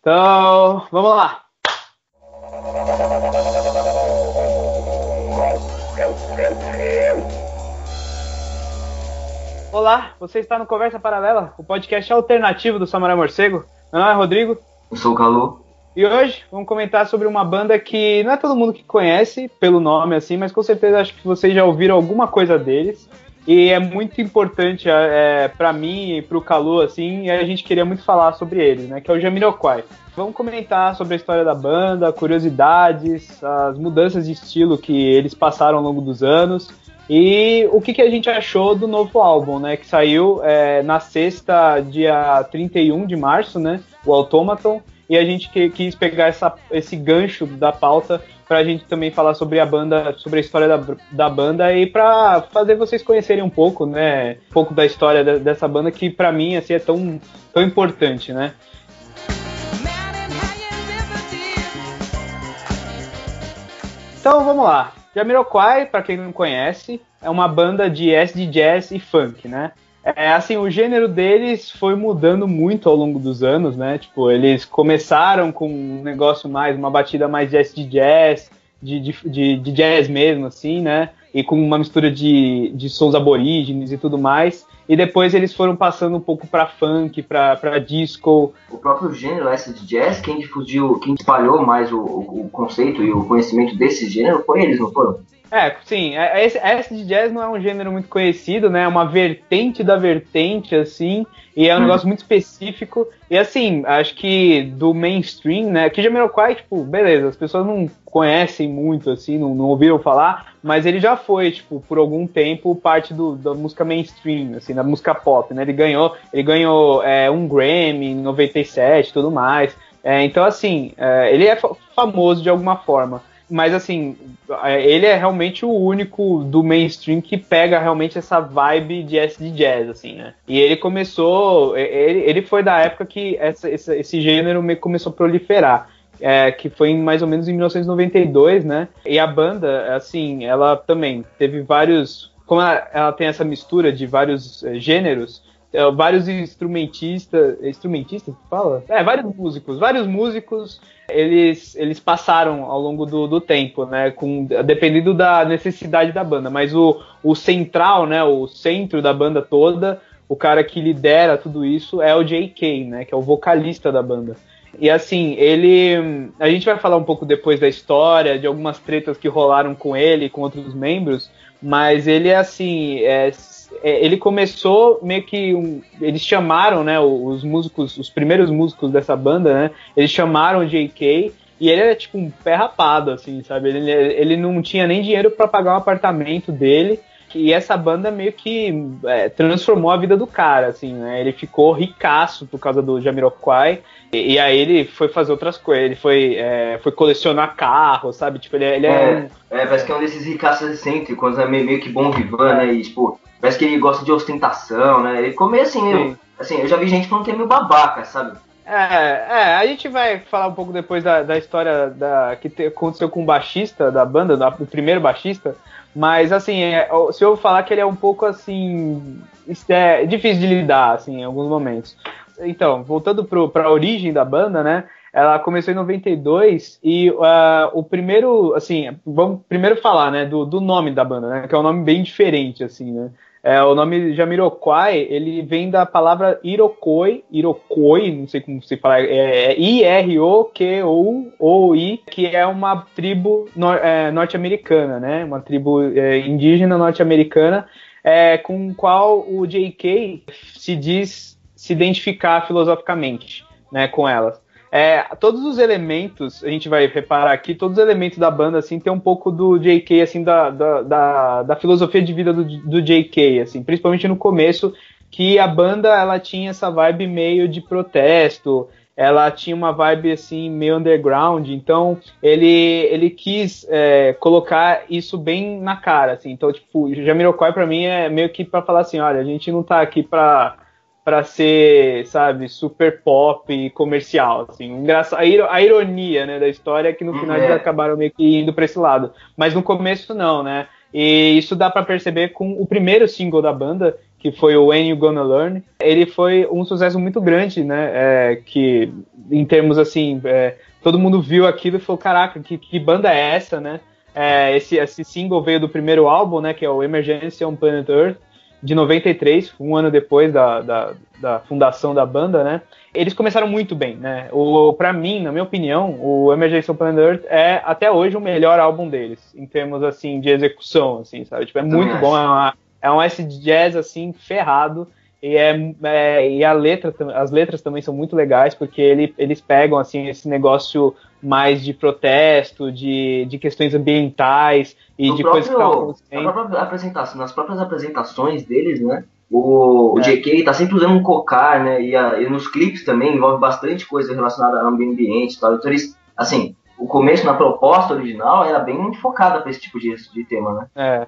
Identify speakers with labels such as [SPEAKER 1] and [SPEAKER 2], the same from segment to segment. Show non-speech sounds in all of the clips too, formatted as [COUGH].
[SPEAKER 1] Então, vamos lá. Olá, você está no Conversa Paralela, o podcast alternativo do Samurai Morcego. Meu nome é Rodrigo.
[SPEAKER 2] Eu sou o Calu.
[SPEAKER 1] E hoje vamos comentar sobre uma banda que não é todo mundo que conhece pelo nome assim, mas com certeza acho que vocês já ouviram alguma coisa deles. E é muito importante é, para mim e para o Calu, assim, e a gente queria muito falar sobre eles, né? Que é o Jamiroquai. Vamos comentar sobre a história da banda, curiosidades, as mudanças de estilo que eles passaram ao longo dos anos e o que, que a gente achou do novo álbum, né? Que saiu é, na sexta, dia 31 de março, né? O Automaton. E a gente que, quis pegar essa, esse gancho da pauta pra gente também falar sobre a banda, sobre a história da, da banda e pra fazer vocês conhecerem um pouco, né? Um pouco da história de, dessa banda que pra mim, assim, é tão, tão importante, né? Então vamos lá. Jamiroquai, para quem não conhece, é uma banda de acid jazz e funk, né? É assim, o gênero deles foi mudando muito ao longo dos anos, né? Tipo, eles começaram com um negócio mais, uma batida mais jazz, de, de, de, de jazz mesmo, assim, né? E com uma mistura de, de sons aborígenes e tudo mais e depois eles foram passando um pouco para funk, para disco.
[SPEAKER 2] O próprio gênero essa de jazz, quem difundiu, quem espalhou mais o, o, conceito e o conhecimento desse gênero foi eles, não foram?
[SPEAKER 1] É, sim. É, esse, essa de jazz não é um gênero muito conhecido, né? É uma vertente da vertente, assim, e é um hum. negócio muito específico. E assim, acho que do mainstream, né? Que Jamiroquai, tipo, beleza, as pessoas não conhecem muito, assim, não, não ouviram falar, mas ele já foi, tipo, por algum tempo, parte do, da música mainstream, assim, da música pop, né? Ele ganhou, ele ganhou é, um Grammy em 97 e tudo mais. É, então, assim, é, ele é famoso de alguma forma. Mas, assim, é, ele é realmente o único do mainstream que pega realmente essa vibe de SD jazz, assim, né? E ele começou, ele, ele foi da época que essa, esse, esse gênero meio começou a proliferar é, que foi mais ou menos em 1992, né? E a banda, assim, ela também teve vários. Como ela, ela tem essa mistura de vários é, gêneros, é, vários instrumentistas. Instrumentistas? Fala? É, vários músicos. Vários músicos eles, eles passaram ao longo do, do tempo, né? Com, dependendo da necessidade da banda. Mas o, o central, né? O centro da banda toda, o cara que lidera tudo isso é o J.K., né? Que é o vocalista da banda. E assim, ele. A gente vai falar um pouco depois da história, de algumas tretas que rolaram com ele e com outros membros, mas ele é assim. É, é, ele começou meio que. Um, eles chamaram, né, os músicos, os primeiros músicos dessa banda, né? Eles chamaram o J.K. E ele era tipo um pé rapado, assim, sabe? Ele, ele não tinha nem dinheiro para pagar um apartamento dele. E essa banda meio que é, transformou a vida do cara, assim, né? Ele ficou ricaço por causa do Jamiroquai. E, e aí ele foi fazer outras coisas. Ele foi, é, foi colecionar carros, sabe? Tipo, ele, ele é,
[SPEAKER 2] é, é, parece que é um desses ricaços excêntricos, é meio, meio que bom vivan, né? E, tipo, parece que ele gosta de ostentação, né? Ele come assim, meio, assim, eu já vi gente falando que é meio babaca, sabe?
[SPEAKER 1] É, é, a gente vai falar um pouco depois da, da história da, que te, aconteceu com o baixista da banda, da, o primeiro baixista, mas, assim, é, se eu falar que ele é um pouco, assim, é difícil de lidar, assim, em alguns momentos. Então, voltando para a origem da banda, né? Ela começou em 92 e uh, o primeiro, assim, vamos primeiro falar, né, do, do nome da banda, né? Que é um nome bem diferente, assim, né? É, o nome Jamiroquai, ele vem da palavra Irokoi, Irokoi, não sei como se fala, é, é I-R-O-Q-O-O-I, que é uma tribo é, norte-americana, né? Uma tribo é, indígena norte-americana, é, com qual o J.K. se diz se identificar filosoficamente, né, com elas. É, todos os elementos, a gente vai reparar aqui, todos os elementos da banda, assim, tem um pouco do J.K., assim, da, da, da, da filosofia de vida do, do J.K., assim, principalmente no começo, que a banda, ela tinha essa vibe meio de protesto, ela tinha uma vibe, assim, meio underground, então ele, ele quis é, colocar isso bem na cara, assim, então, tipo, Jamiroquai pra mim é meio que para falar assim, olha, a gente não tá aqui pra para ser, sabe, super pop e comercial, assim. Engraçado, a ironia, né, da história é que no final é. eles acabaram meio que indo para esse lado, mas no começo não, né? E isso dá para perceber com o primeiro single da banda, que foi o When You Gonna Learn. Ele foi um sucesso muito grande, né? É, que em termos assim, é, todo mundo viu aquilo e falou, caraca, que, que banda é essa, né? É, esse, esse single veio do primeiro álbum, né? Que é o Emergency on Planet Earth de 93, um ano depois da, da, da, fundação da banda, né? Eles começaram muito bem, né? O, pra mim, na minha opinião, o Emergency Planet Earth é até hoje o melhor álbum deles, em termos, assim, de execução, assim, sabe? Tipo, é muito bom, é, uma, é um S jazz, assim, ferrado, e, é, é, e a letra, as letras também são muito legais, porque ele, eles pegam, assim, esse negócio mais de protesto, de, de questões ambientais e no de próprio, coisas que estão acontecendo.
[SPEAKER 2] Na própria apresentação, nas próprias apresentações deles, né? O, o é. JK tá sempre usando um cocar, né? E, a, e, nos clipes também envolve bastante coisa relacionada ao meio ambiente e tal. Então eles, assim, o começo na proposta original era bem focada para esse tipo de, de tema, né?
[SPEAKER 1] É.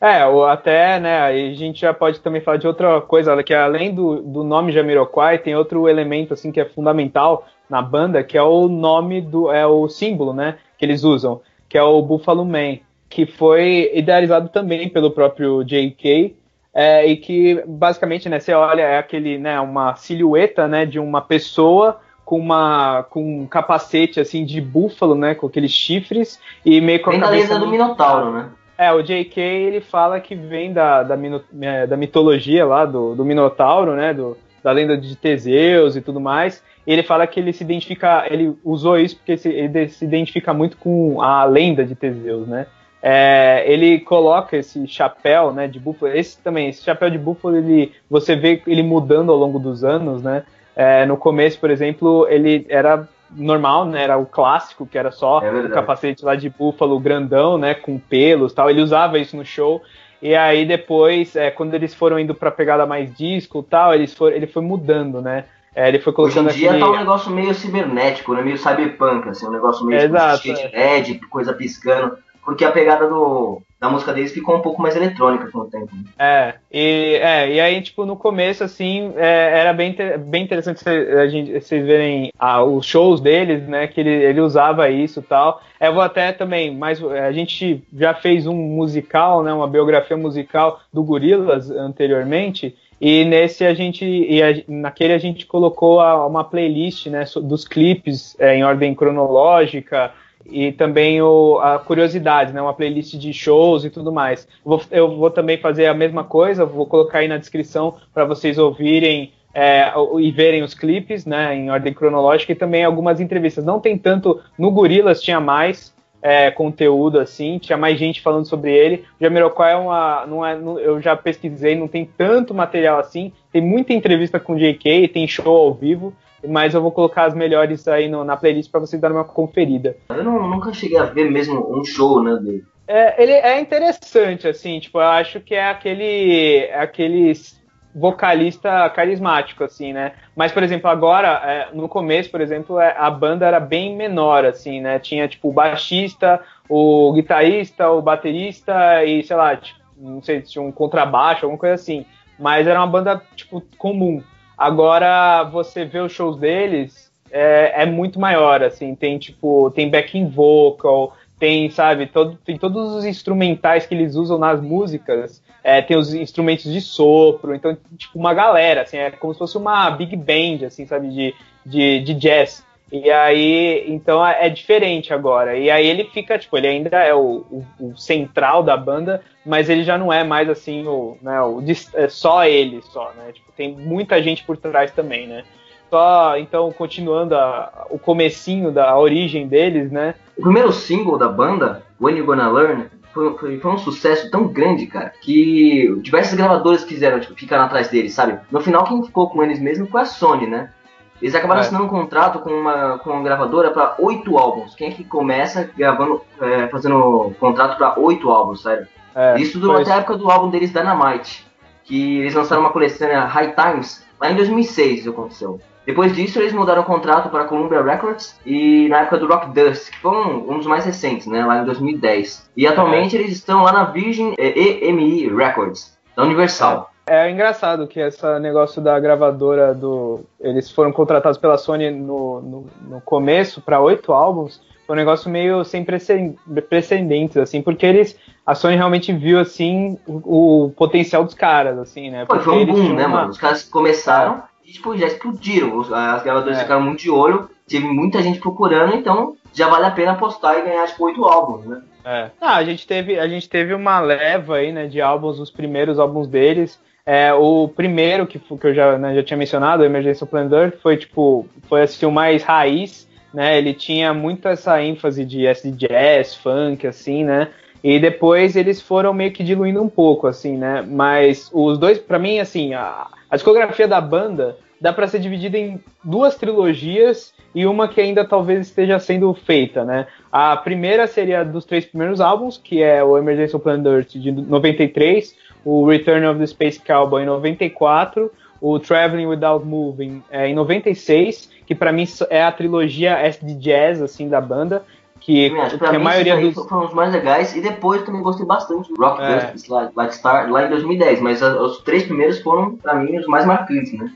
[SPEAKER 1] É, ou até, né, a gente já pode também falar de outra coisa, que além do, do nome Jamiroquai, tem outro elemento, assim, que é fundamental na banda, que é o nome do, é o símbolo, né, que eles usam, que é o Buffalo Man, que foi idealizado também pelo próprio J.K., é, e que basicamente, né, você olha, é aquele, né, uma silhueta, né, de uma pessoa com uma com um capacete assim de búfalo, né, com aqueles chifres e meio com a
[SPEAKER 2] Bem cabeça do Minotauro, né?
[SPEAKER 1] É, o J.K. ele fala que vem da, da, é, da mitologia lá do, do Minotauro, né? Do, da lenda de Teseus e tudo mais. Ele fala que ele se identifica, ele usou isso porque ele se identifica muito com a lenda de Teseus, né? É, ele coloca esse chapéu, né, de búfalo. Esse também, esse chapéu de búfalo, ele, você vê ele mudando ao longo dos anos, né? É, no começo, por exemplo, ele era normal, né? Era o clássico, que era só é o capacete lá de búfalo grandão, né? Com pelos tal. Ele usava isso no show. E aí depois, é, quando eles foram indo pra pegada mais disco tal, eles for, ele foi mudando, né? É, ele foi colocando
[SPEAKER 2] Hoje em dia aquele... tá um negócio meio cibernético, né? Meio cyberpunk, assim, um negócio meio
[SPEAKER 1] Exato,
[SPEAKER 2] tipo, é. LED, coisa piscando porque a pegada do, da música deles ficou um pouco mais eletrônica com o tempo.
[SPEAKER 1] É, e, é, e aí, tipo, no começo, assim, é, era bem, bem interessante vocês verem ah, os shows deles, né, que ele, ele usava isso e tal. É, eu vou até também, mas a gente já fez um musical, né, uma biografia musical do Gorillaz anteriormente, e nesse a gente, e a, naquele a gente colocou a, uma playlist, né, dos clipes é, em ordem cronológica, e também o, a curiosidade, né? Uma playlist de shows e tudo mais. Eu vou, eu vou também fazer a mesma coisa, vou colocar aí na descrição para vocês ouvirem é, e verem os clipes, né? Em ordem cronológica e também algumas entrevistas. Não tem tanto no Gorilas tinha mais é, conteúdo assim, tinha mais gente falando sobre ele. O Jamiroquai é uma, não é, eu já pesquisei, não tem tanto material assim. Tem muita entrevista com o J.K., tem show ao vivo mas eu vou colocar as melhores aí no, na playlist para vocês darem uma conferida.
[SPEAKER 2] Eu não, nunca cheguei a ver mesmo um show, né, dele.
[SPEAKER 1] É, ele é interessante, assim, tipo, eu acho que é aquele, é aquele vocalista carismático, assim, né? Mas, por exemplo, agora, é, no começo, por exemplo, é, a banda era bem menor, assim, né? Tinha, tipo, o baixista, o guitarrista, o baterista e, sei lá, tipo, não sei se tinha um contrabaixo, alguma coisa assim. Mas era uma banda, tipo, comum. Agora, você vê os shows deles, é, é muito maior, assim, tem tipo, tem backing vocal, tem, sabe, todo, tem todos os instrumentais que eles usam nas músicas, é, tem os instrumentos de sopro, então, tipo, uma galera, assim, é como se fosse uma big band, assim, sabe, de, de, de jazz. E aí, então é diferente agora. E aí ele fica, tipo, ele ainda é o, o, o central da banda, mas ele já não é mais assim, o, né, o, é só ele, só, né? Tipo, tem muita gente por trás também, né? Só, então, continuando a, o comecinho da origem deles, né?
[SPEAKER 2] O primeiro single da banda, When You Gonna Learn, foi, foi, foi, um sucesso tão grande, cara, que diversas gravadoras quiseram tipo, ficar atrás deles, sabe? No final, quem ficou com eles mesmo foi a Sony, né? Eles acabaram é. assinando um contrato com uma, com uma gravadora para oito álbuns. Quem é que começa gravando, é, fazendo contrato para oito álbuns, sério? É, Isso durante a época do álbum deles Dynamite, que eles lançaram uma coletânea High Times lá em 2006, isso aconteceu. Depois disso, eles mudaram o contrato para a Columbia Records e na época do Rock Dust, que foi um, um, dos mais recentes, né, lá em 2010. E atualmente é. eles estão lá na Virgin EMI Records, da Universal.
[SPEAKER 1] É engraçado que esse negócio da gravadora do. Eles foram contratados pela Sony no, no, no começo para oito álbuns. Foi um negócio meio sem precedentes, assim, porque eles. A Sony realmente viu, assim, o, o potencial dos caras, assim, né?
[SPEAKER 2] Foi, foi um boom, né, uma... mano? Os caras começaram e, tipo, já explodiram. As gravadoras é. ficaram muito de olho, teve muita gente procurando, então já vale a pena apostar e ganhar, tipo, oito álbuns, né?
[SPEAKER 1] É. Ah, a gente teve, a gente teve uma leva aí, né, de álbuns, os primeiros álbuns deles. É, o primeiro que, que eu já, né, já tinha mencionado, o Emergência Splendor, foi tipo, foi assim, o mais raiz, né? Ele tinha muito essa ênfase de SD jazz, funk, assim, né? E depois eles foram meio que diluindo um pouco, assim, né? Mas os dois, para mim, assim, a, a discografia da banda dá para ser dividida em duas trilogias e uma que ainda talvez esteja sendo feita, né? A primeira seria dos três primeiros álbuns, que é o Emergency Planet Earth de 93, o Return of the Space Cowboy em 94, o Traveling Without Moving é, em 96, que para mim é a trilogia SD Jazz assim da banda, que,
[SPEAKER 2] que a maioria dos foram os mais legais e depois também gostei bastante do Rock é. Dust Star lá em 2010, mas os três primeiros foram para mim os mais marcantes, né?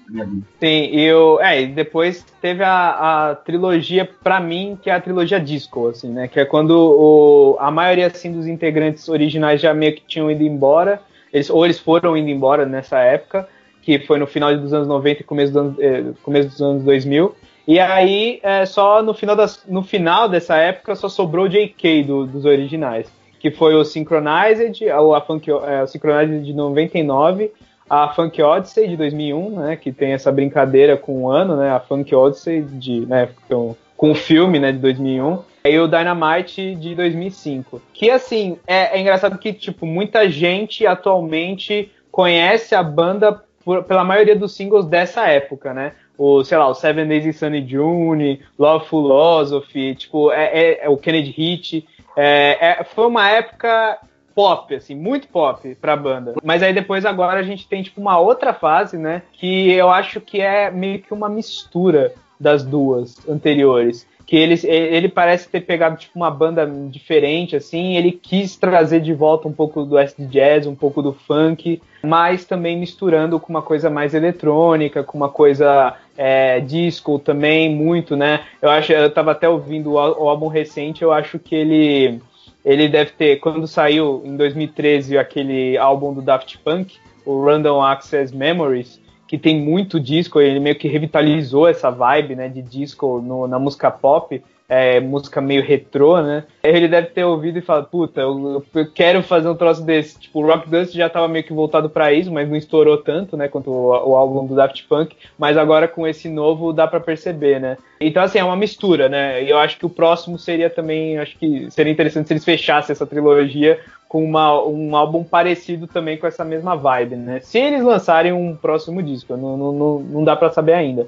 [SPEAKER 1] Sim, e eu, é, e depois teve a, a trilogia para mim que é a trilogia disco, assim, né? Que é quando o, a maioria assim dos integrantes originais já meio que tinham ido embora, eles ou eles foram indo embora nessa época, que foi no final dos anos 90 e começo, do ano, eh, começo dos anos 2000. E aí, é, só no final, das, no final dessa época, só sobrou o JK do, dos originais, que foi o Synchronized, a, Funk, é, o Synchronized de 99, a Funk Odyssey de 2001, né, que tem essa brincadeira com o ano, né, a Funk Odyssey de, né, com, com o filme, né, de 2001, e o Dynamite de 2005. Que, assim, é, é engraçado que, tipo, muita gente atualmente conhece a banda por, pela maioria dos singles dessa época, né? o, sei lá, o Seven Days in Sunny June, Love Philosophy, tipo, é, é, é o Kennedy Hit. É, é, foi uma época pop, assim, muito pop pra banda. Mas aí depois agora a gente tem, tipo, uma outra fase, né? Que eu acho que é meio que uma mistura das duas anteriores que ele, ele parece ter pegado tipo uma banda diferente assim, ele quis trazer de volta um pouco do acid jazz, um pouco do funk, mas também misturando com uma coisa mais eletrônica, com uma coisa é, disco também muito, né? Eu acho, eu tava até ouvindo o, o álbum recente, eu acho que ele ele deve ter quando saiu em 2013 aquele álbum do Daft Punk, o Random Access Memories, que tem muito disco, ele meio que revitalizou essa vibe, né, de disco no, na música pop, é, música meio retrô, né? Ele deve ter ouvido e falado, puta, eu, eu, quero fazer um troço desse. Tipo, o Rock Dust já tava meio que voltado para isso, mas não estourou tanto, né, quanto o, o, álbum do Daft Punk, mas agora com esse novo dá para perceber, né? Então, assim, é uma mistura, né? E eu acho que o próximo seria também, acho que seria interessante se eles fechassem essa trilogia com uma, um álbum parecido também com essa mesma vibe, né? Se eles lançarem um próximo disco, não, não, não dá para saber ainda.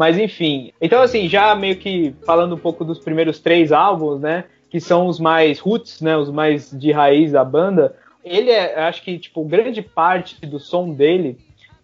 [SPEAKER 1] Mas enfim. Então, assim, já meio que falando um pouco dos primeiros três álbuns, né? Que são os mais roots, né? Os mais de raiz da banda. Ele é, acho que, tipo, grande parte do som dele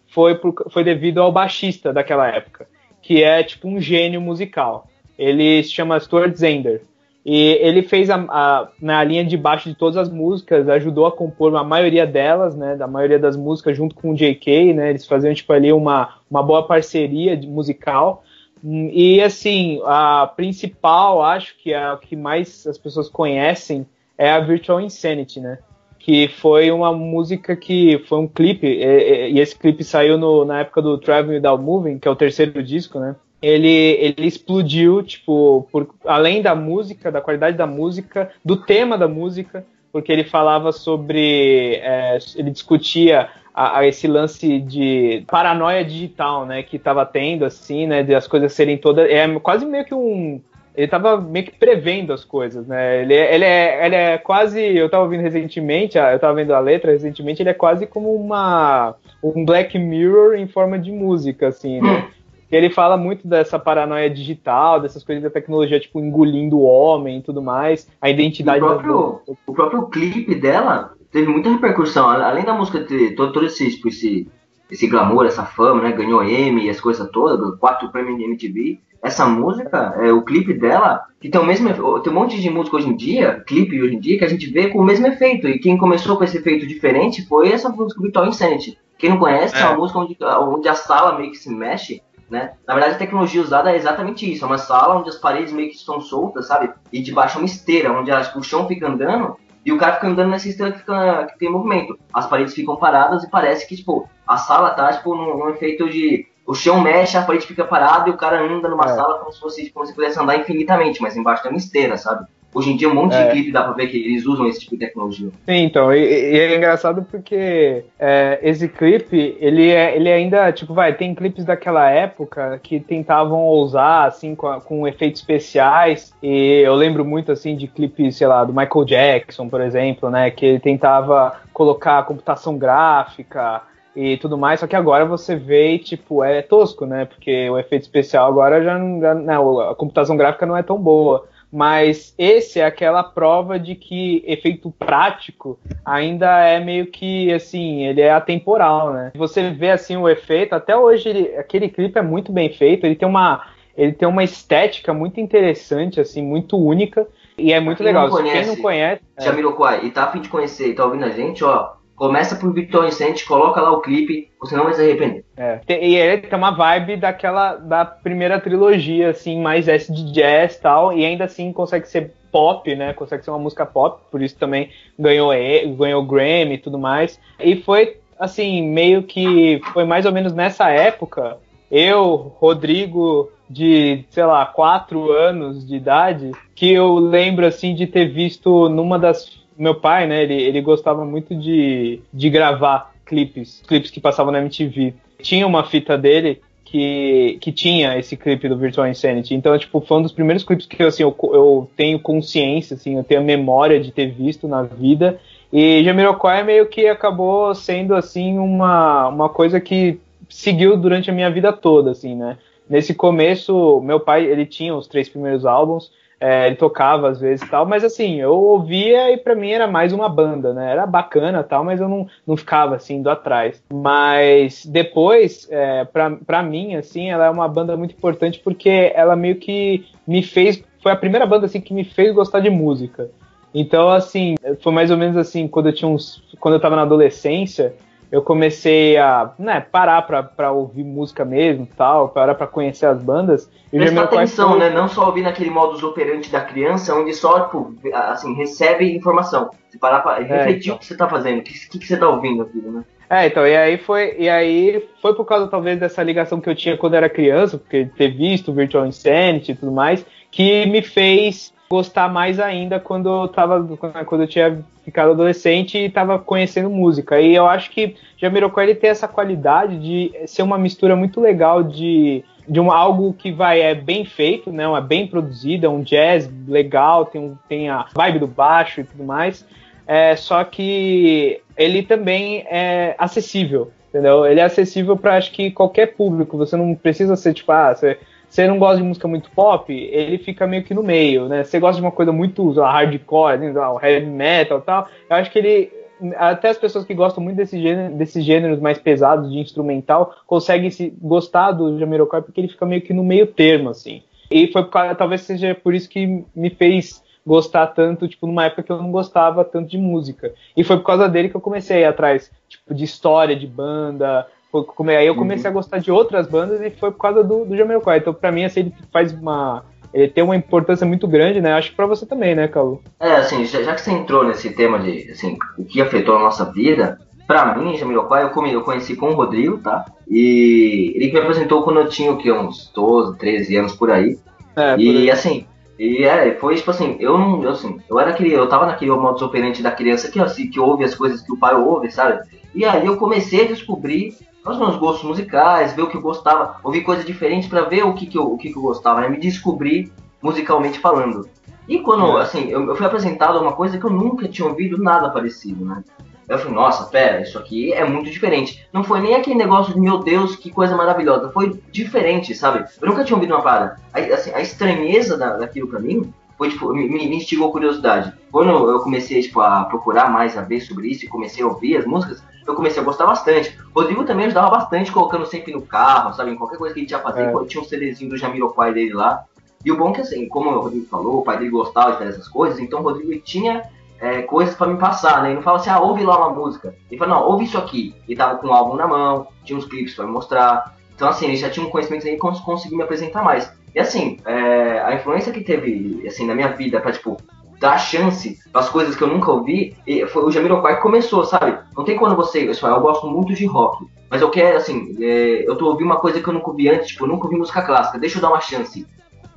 [SPEAKER 1] foi, por, foi devido ao baixista daquela época, que é, tipo, um gênio musical. Ele se chama Stuart Zender. E ele fez a, a, na linha de baixo de todas as músicas, ajudou a compor a maioria delas, né? Da maioria das músicas junto com o J.K., né? Eles faziam tipo ali uma, uma boa parceria de, musical. E assim, a principal, acho que é a que mais as pessoas conhecem é a Virtual Insanity, né? Que foi uma música que foi um clipe, e, e esse clipe saiu no, na época do Traveling Without Moving, que é o terceiro disco, né? Ele, ele explodiu, tipo, por, além da música, da qualidade da música, do tema da música, porque ele falava sobre. É, ele discutia a, a, esse lance de paranoia digital, né, que estava tendo, assim, né, de as coisas serem todas. É quase meio que um. Ele estava meio que prevendo as coisas, né? Ele, ele, é, ele é quase. Eu estava ouvindo recentemente, eu estava vendo a letra recentemente, ele é quase como uma um Black Mirror em forma de música, assim, né? Ele fala muito dessa paranoia digital, dessas coisas da tecnologia, tipo, engolindo o homem e tudo mais, a identidade...
[SPEAKER 2] O próprio, do... o próprio clipe dela teve muita repercussão, além da música ter todo, todo esse, tipo, esse, esse glamour, essa fama, né, ganhou M e as coisas todas, quatro prêmios de MTV, essa música, é, o clipe dela, que tem o mesmo tem um monte de música hoje em dia, clipe hoje em dia, que a gente vê com o mesmo efeito. E quem começou com esse efeito diferente foi essa música Virtual Insanity. Quem não conhece, é, é uma música onde, onde a sala meio que se mexe, né? Na verdade, a tecnologia usada é exatamente isso. É uma sala onde as paredes meio que estão soltas, sabe? E debaixo é uma esteira, onde a, o chão fica andando e o cara fica andando nessa esteira que, fica, que tem movimento. As paredes ficam paradas e parece que, tipo, a sala tá, tipo, num, num efeito de o chão mexe, a parede fica parada e o cara anda numa é. sala como se fosse como se pudesse andar infinitamente, mas embaixo tem uma esteira, sabe? Hoje em dia um monte é. de clipe dá pra ver que eles usam esse tipo de tecnologia.
[SPEAKER 1] Sim, então, e, e é engraçado porque é, esse clipe, ele, é, ele ainda, tipo, vai, tem clipes daquela época que tentavam ousar, assim, com, com efeitos especiais, e eu lembro muito, assim, de clipes, sei lá, do Michael Jackson, por exemplo, né, que ele tentava colocar computação gráfica, e tudo mais, só que agora você vê e, tipo, é tosco, né? Porque o efeito especial agora já não, não, né, a computação gráfica não é tão boa. Mas esse é aquela prova de que efeito prático ainda é meio que assim, ele é atemporal, né? Você vê assim o efeito, até hoje ele, aquele clipe é muito bem feito, ele tem uma ele tem uma estética muito interessante, assim, muito única. E é muito legal. Não conhece, Quem não conhece.
[SPEAKER 2] Jamiroquai, é... e tá a fim de conhecer e tá ouvindo a gente, ó, Começa por Victor Incente, coloca lá o clipe, você não vai se arrepender.
[SPEAKER 1] É. E ele tem uma vibe daquela da primeira trilogia, assim, mais S de jazz e tal, e ainda assim consegue ser pop, né? Consegue ser uma música pop, por isso também ganhou, ganhou Grammy e tudo mais. E foi, assim, meio que foi mais ou menos nessa época, eu, Rodrigo, de, sei lá, quatro anos de idade, que eu lembro, assim, de ter visto numa das meu pai, né, ele, ele gostava muito de, de gravar clipes, clipes que passavam na MTV. Tinha uma fita dele que, que tinha esse clipe do Virtual Insanity. Então, tipo, foi um dos primeiros clipes que assim, eu, eu tenho consciência, assim, eu tenho a memória de ter visto na vida. E Jamiroquai meio que acabou sendo, assim, uma, uma coisa que seguiu durante a minha vida toda, assim, né? Nesse começo, meu pai, ele tinha os três primeiros álbuns, é, ele tocava às vezes e tal, mas assim, eu ouvia e para mim era mais uma banda, né? Era bacana tal, mas eu não, não ficava assim indo atrás. Mas depois, é, pra mim, assim, ela é uma banda muito importante porque ela meio que me fez. Foi a primeira banda assim que me fez gostar de música. Então, assim, foi mais ou menos assim, quando eu tinha uns. Quando eu tava na adolescência, eu comecei a né, parar pra, pra ouvir música mesmo tal, parar pra conhecer as bandas.
[SPEAKER 2] E Prestar atenção, foi... né? Não só ouvir naquele modus operandi da criança, onde só, tipo, assim, recebe informação. Se parar pra é, refletir então. o que você tá fazendo, o que, que, que você tá ouvindo aquilo, né?
[SPEAKER 1] É, então, e aí foi, e aí foi por causa talvez dessa ligação que eu tinha quando era criança, porque ter visto Virtual Insanity e tudo mais, que me fez gostar mais ainda quando eu tava quando eu tinha ficado adolescente e estava conhecendo música. E eu acho que Jamiroquai ele tem essa qualidade de ser uma mistura muito legal de de um, algo que vai é bem feito, né? É bem produzido, é um jazz legal, tem, um, tem a vibe do baixo e tudo mais. É, só que ele também é acessível, entendeu? Ele é acessível para acho que qualquer público. Você não precisa ser tipo, ah, você você não gosta de música muito pop, ele fica meio que no meio, né? Você gosta de uma coisa muito lá, hardcore, né? heavy metal e tal. Eu acho que ele. Até as pessoas que gostam muito desse gênero, desses gêneros mais pesados de instrumental conseguem se gostar do Jamiroquai porque ele fica meio que no meio termo, assim. E foi talvez seja por isso que me fez gostar tanto, tipo, numa época que eu não gostava tanto de música. E foi por causa dele que eu comecei a ir atrás, tipo, de história de banda, foi, aí eu comecei uhum. a gostar de outras bandas e foi por causa do, do Jamiroquai. Então, pra mim, assim, ele faz uma. Ele tem uma importância muito grande, né? Acho que pra você também, né, Calu?
[SPEAKER 2] É, assim, já, já, que você entrou nesse tema de, assim, o que afetou a nossa vida, pra mim, Jamiroquai, eu, eu conheci com o Rodrigo, tá? E ele me apresentou quando eu tinha, o quê? Uns 12, 13 anos por aí. É, por e, aí. assim, e é, foi tipo assim, eu não, eu, assim, eu era aquele, eu tava naquele modus operandi da criança que, assim, que ouve as coisas que o pai ouve, sabe? E aí eu comecei a descobrir os meus gostos musicais, ver o que eu gostava, ouvir coisas diferentes para ver o que, que, eu, o que, que eu gostava, né? Me descobrir musicalmente falando. E quando, é. assim, eu, eu, fui apresentado a uma coisa que eu nunca tinha ouvido nada parecido, né? Eu falei, nossa, pera, isso aqui é muito diferente. Não foi nem aquele negócio de, meu Deus, que coisa maravilhosa. Foi diferente, sabe? Eu nunca tinha ouvido uma parada. A, assim, a estranheza da, daquilo pra mim foi, tipo, me, me instigou curiosidade. Quando eu comecei, tipo, a procurar mais, a ver sobre isso e comecei a ouvir as músicas, eu comecei a gostar bastante. Rodrigo também ajudava bastante, colocando sempre no carro, sabe? Em qualquer coisa que a gente ia fazer, é. tinha um CDzinho do Jamiroquai dele lá. E o bom é que, assim, como o Rodrigo falou, o pai dele gostava de fazer essas coisas, então o Rodrigo tinha é, coisas para me passar, né? Ele não fala assim, ah, ouve lá uma música. Ele fala, não, ouve isso aqui. Ele tava com o álbum na mão, tinha uns clipes para me mostrar. Então, assim, ele já tinha um conhecimento aí conseguiu me apresentar mais. E, assim, é, a influência que teve, assim, na minha vida pra, tipo, dar chance as coisas que eu nunca ouvi, foi o Jamiroquai começou, sabe? Não tem quando você, pessoal, eu gosto muito de rock, mas eu quero, assim, é, eu tô ouvindo uma coisa que eu nunca ouvi antes, tipo, eu nunca ouvi música clássica, deixa eu dar uma chance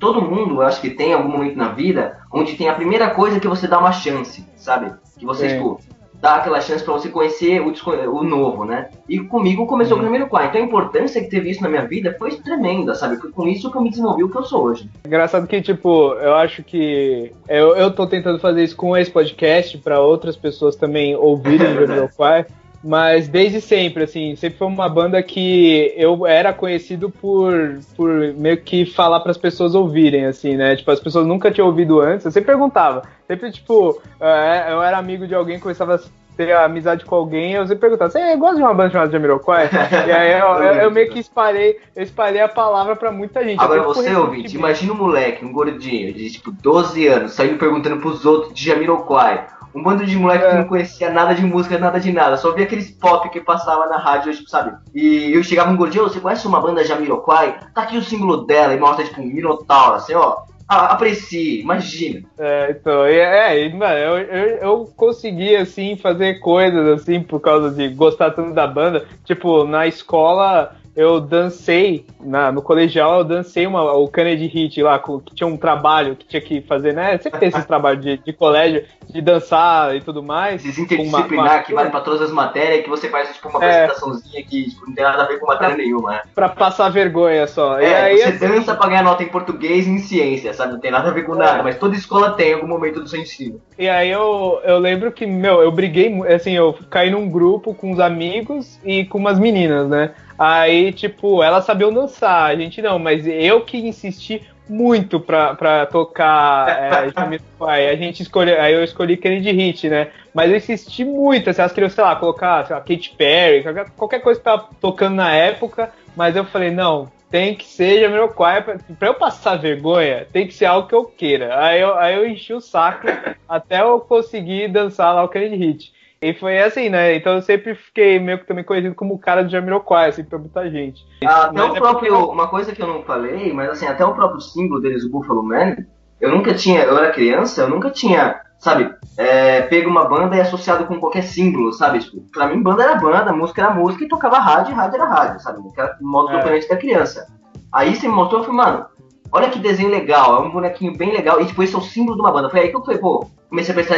[SPEAKER 2] todo mundo, eu acho que tem algum momento na vida onde tem a primeira coisa que você dá uma chance, sabe? Que você, tipo, dá aquela chance para você conhecer o, o, novo, né? E comigo começou o primeiro quarto. Então a importância que teve isso na minha vida foi tremenda, sabe? Foi com isso que eu me desenvolvi o que eu sou hoje.
[SPEAKER 1] Engraçado que, tipo, eu acho que eu, eu tô tentando fazer isso com esse podcast para outras pessoas também ouvirem [LAUGHS] o meu pai. Mas desde sempre, assim, sempre foi uma banda que eu era conhecido por, por meio que falar para as pessoas ouvirem, assim, né? Tipo, as pessoas nunca tinham ouvido antes. Eu sempre perguntava. Sempre, tipo, é, eu era amigo de alguém, começava a ter amizade com alguém, eu sempre perguntava, você gosta de uma banda chamada Jamiroquai? [LAUGHS] e aí eu, eu, eu, meio que espalhei, eu espalhei a palavra pra muita gente.
[SPEAKER 2] Agora você, ouvinte, imagina um moleque, um gordinho, de tipo 12 anos, saindo perguntando pros outros de Jamiroquai um bando de moleque é. que não conhecia nada de música, nada de nada. Só via aqueles pop que passava na rádio, tipo, sabe? E eu chegava um gordinho, você conhece uma banda Jamiroquai? Tá aqui o símbolo dela e mostra, tipo, um minotauro, assim, ó. Ah, aprecie, imagina.
[SPEAKER 1] É, então, é, é mano, eu, eu, eu consegui, assim, fazer coisas, assim, por causa de gostar tanto da banda. Tipo, na escola, eu dancei, na, no colegial eu dancei uma, o Kennedy Hit lá, que tinha um trabalho que tinha que fazer, né? Sempre tem esses [LAUGHS] trabalhos de, de colégio, de dançar e tudo mais.
[SPEAKER 2] Esses interdisciplinar uma, que vale pra todas as matérias, que você faz tipo uma é, apresentaçãozinha que tipo, não tem nada a ver com matéria pra, nenhuma, né?
[SPEAKER 1] Pra passar vergonha só.
[SPEAKER 2] É, aí, você assim, dança pra ganhar nota em português e em ciência, sabe? Não tem nada a ver com é. nada, mas toda escola tem algum momento do seu ensino.
[SPEAKER 1] E aí eu, eu lembro que, meu, eu briguei, assim, eu caí num grupo com uns amigos e com umas meninas, né? Aí, tipo, elas sabiam dançar, a gente não, mas eu que insisti muito pra, pra tocar [LAUGHS] é, A gente escolheu, aí eu escolhi Kennedy Hit, né? Mas eu insisti muito, assim, elas queriam, sei lá, colocar, sei lá, Katy Perry, qualquer, qualquer coisa que tava tocando na época, mas eu falei, não, tem que ser Jamiroquai, pra, pra eu passar vergonha, tem que ser algo que eu queira. Aí eu, aí eu enchi o saco [LAUGHS] até eu conseguir dançar lá o Kennedy Hit. E foi assim, né? Então eu sempre fiquei meio que também conhecido como o cara do Jamiroquai, assim, pra muita gente.
[SPEAKER 2] Ah, até o é próprio, porque... uma coisa que eu não falei, mas assim, até o próprio símbolo deles, o Buffalo Man, eu nunca tinha, eu era criança, eu nunca tinha, sabe, é, pego uma banda e associado com qualquer símbolo, sabe? Tipo, pra mim, banda era banda, música era música e tocava rádio, rádio era rádio, sabe? Que era o modo é. da criança. Aí você me mostrou, eu falei, mano, olha que desenho legal, é um bonequinho bem legal, e tipo, esse é o símbolo de uma banda. Foi aí que eu falei, pô, comecei a prestar,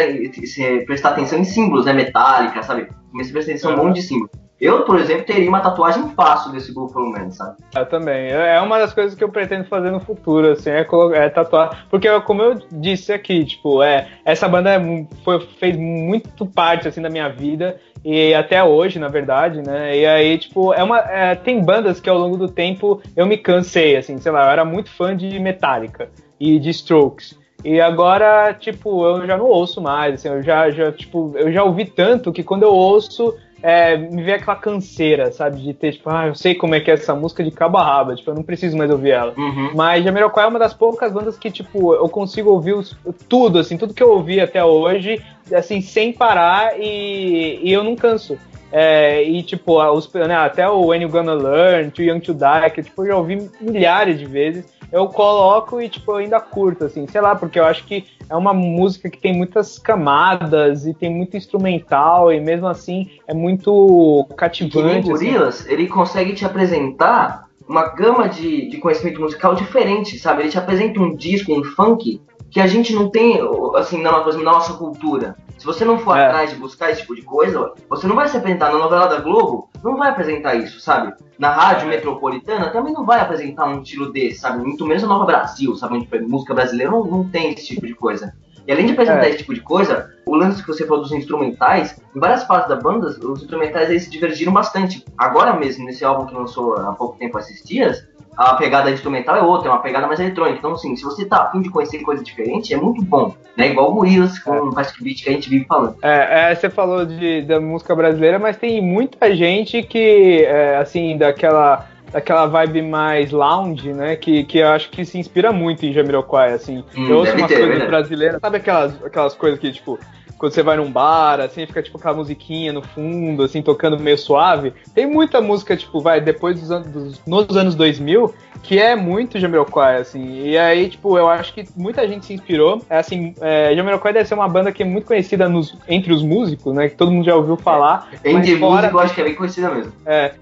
[SPEAKER 2] prestar atenção em símbolos, né? Metálica, sabe? Comecei a prestar atenção em um monte de símbolos. Eu, por exemplo, teria uma tatuagem fácil desse Buffalo Man, sabe?
[SPEAKER 1] Eu também. É uma das coisas que eu pretendo fazer no futuro, assim, é, é tatuar. Porque, como eu disse aqui, tipo, é, essa banda é foi, fez muito parte, assim, da minha vida. E até hoje, na verdade, né? E aí, tipo, é uma. É, tem bandas que ao longo do tempo eu me cansei, assim, sei lá, eu era muito fã de Metallica e de Strokes. E agora, tipo, eu já não ouço mais, assim, eu já, já, tipo, eu já ouvi tanto que quando eu ouço, é, me vê aquela canseira, sabe? De ter, tipo, ah, eu sei como é que é essa música de cabo a raba, tipo, eu não preciso mais ouvir ela. Uhum. Mas Jamiroquai é uma das poucas bandas que, tipo, eu consigo ouvir os, tudo, assim, tudo que eu ouvi até hoje, assim, sem parar e, e eu não canso. É, e, tipo, os, né, até o When You Gonna Learn, Too Young to Die, que tipo, eu já ouvi milhares de vezes eu coloco e, tipo, eu ainda curto, assim, sei lá, porque eu acho que é uma música que tem muitas camadas e tem muito instrumental e mesmo assim é muito cativante.
[SPEAKER 2] E Gorilas, assim. ele consegue te apresentar uma gama de, de conhecimento musical diferente, sabe? Ele te apresenta um disco, um funk, que a gente não tem, assim, na, na nossa cultura. Se você não for é. atrás de buscar esse tipo de coisa, você não vai se apresentar na novela da Globo, não vai apresentar isso, sabe? Na rádio é. metropolitana também não vai apresentar um estilo desse, sabe? Muito menos a Nova Brasil, sabe? Música brasileira não, não tem esse tipo de coisa. E além de apresentar é. esse tipo de coisa, o lance que você falou dos instrumentais, em várias partes da banda, os instrumentais eles se divergiram bastante. Agora mesmo, nesse álbum que lançou há pouco tempo, esses dias, a pegada instrumental é outra, é uma pegada mais eletrônica. Então, assim, se você tá afim de conhecer coisa diferente, é muito bom. Né? Igual o Gorillaz com o Plastic Beat que a gente vive falando.
[SPEAKER 1] É, é, você falou de, da música brasileira, mas tem muita gente que, é, assim, daquela daquela vibe mais lounge, né? Que, que eu acho que se inspira muito em Jamiroquai, assim. Hum, eu ouço umas ter, coisas brasileiras, sabe aquelas, aquelas coisas que, tipo, quando você vai num bar, assim, fica tipo aquela musiquinha no fundo, assim, tocando meio suave. Tem muita música, tipo, vai, depois dos anos, nos anos 2000, que é muito Jamiroquai, assim. E aí, tipo, eu acho que muita gente se inspirou. É assim, é, Jamiroquai deve ser uma banda que é muito conhecida nos, entre os músicos, né? Que todo mundo já ouviu falar.
[SPEAKER 2] É, entre músicos, eu acho que é bem conhecida mesmo.
[SPEAKER 1] É.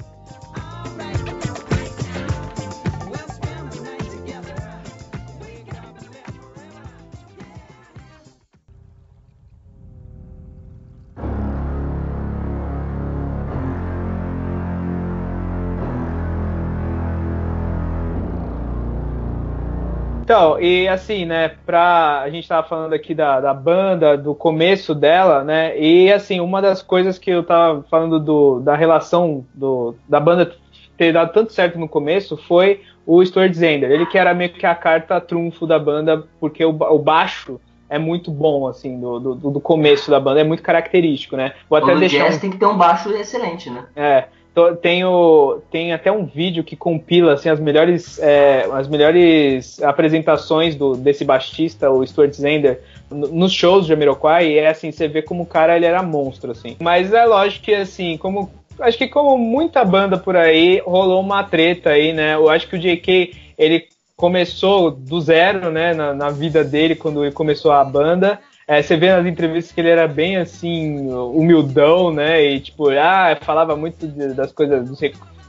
[SPEAKER 1] Então, e assim, né, pra. A gente tava falando aqui da, da banda, do começo dela, né? E assim, uma das coisas que eu tava falando do, da relação do, da banda ter dado tanto certo no começo foi o Stuart Zender. Ele que era meio que a carta trunfo da banda, porque o, o baixo é muito bom, assim, do, do, do, começo da banda, é muito característico, né?
[SPEAKER 2] Vou até deixar. Jazz um... tem que ter um baixo excelente, né?
[SPEAKER 1] É tem, o, tem até um vídeo que compila assim, as, melhores, é, as melhores apresentações do, desse baixista, o Stuart Zender, nos shows de Jamiroquai, e é assim, você vê como o cara ele era monstro, assim. Mas é lógico que, assim, como acho que como muita banda por aí, rolou uma treta aí, né? Eu acho que o JK, ele começou do zero, né, na, na vida dele, quando ele começou a banda, é, você vê nas entrevistas que ele era bem assim, humildão, né? E tipo, ah, falava muito de, das coisas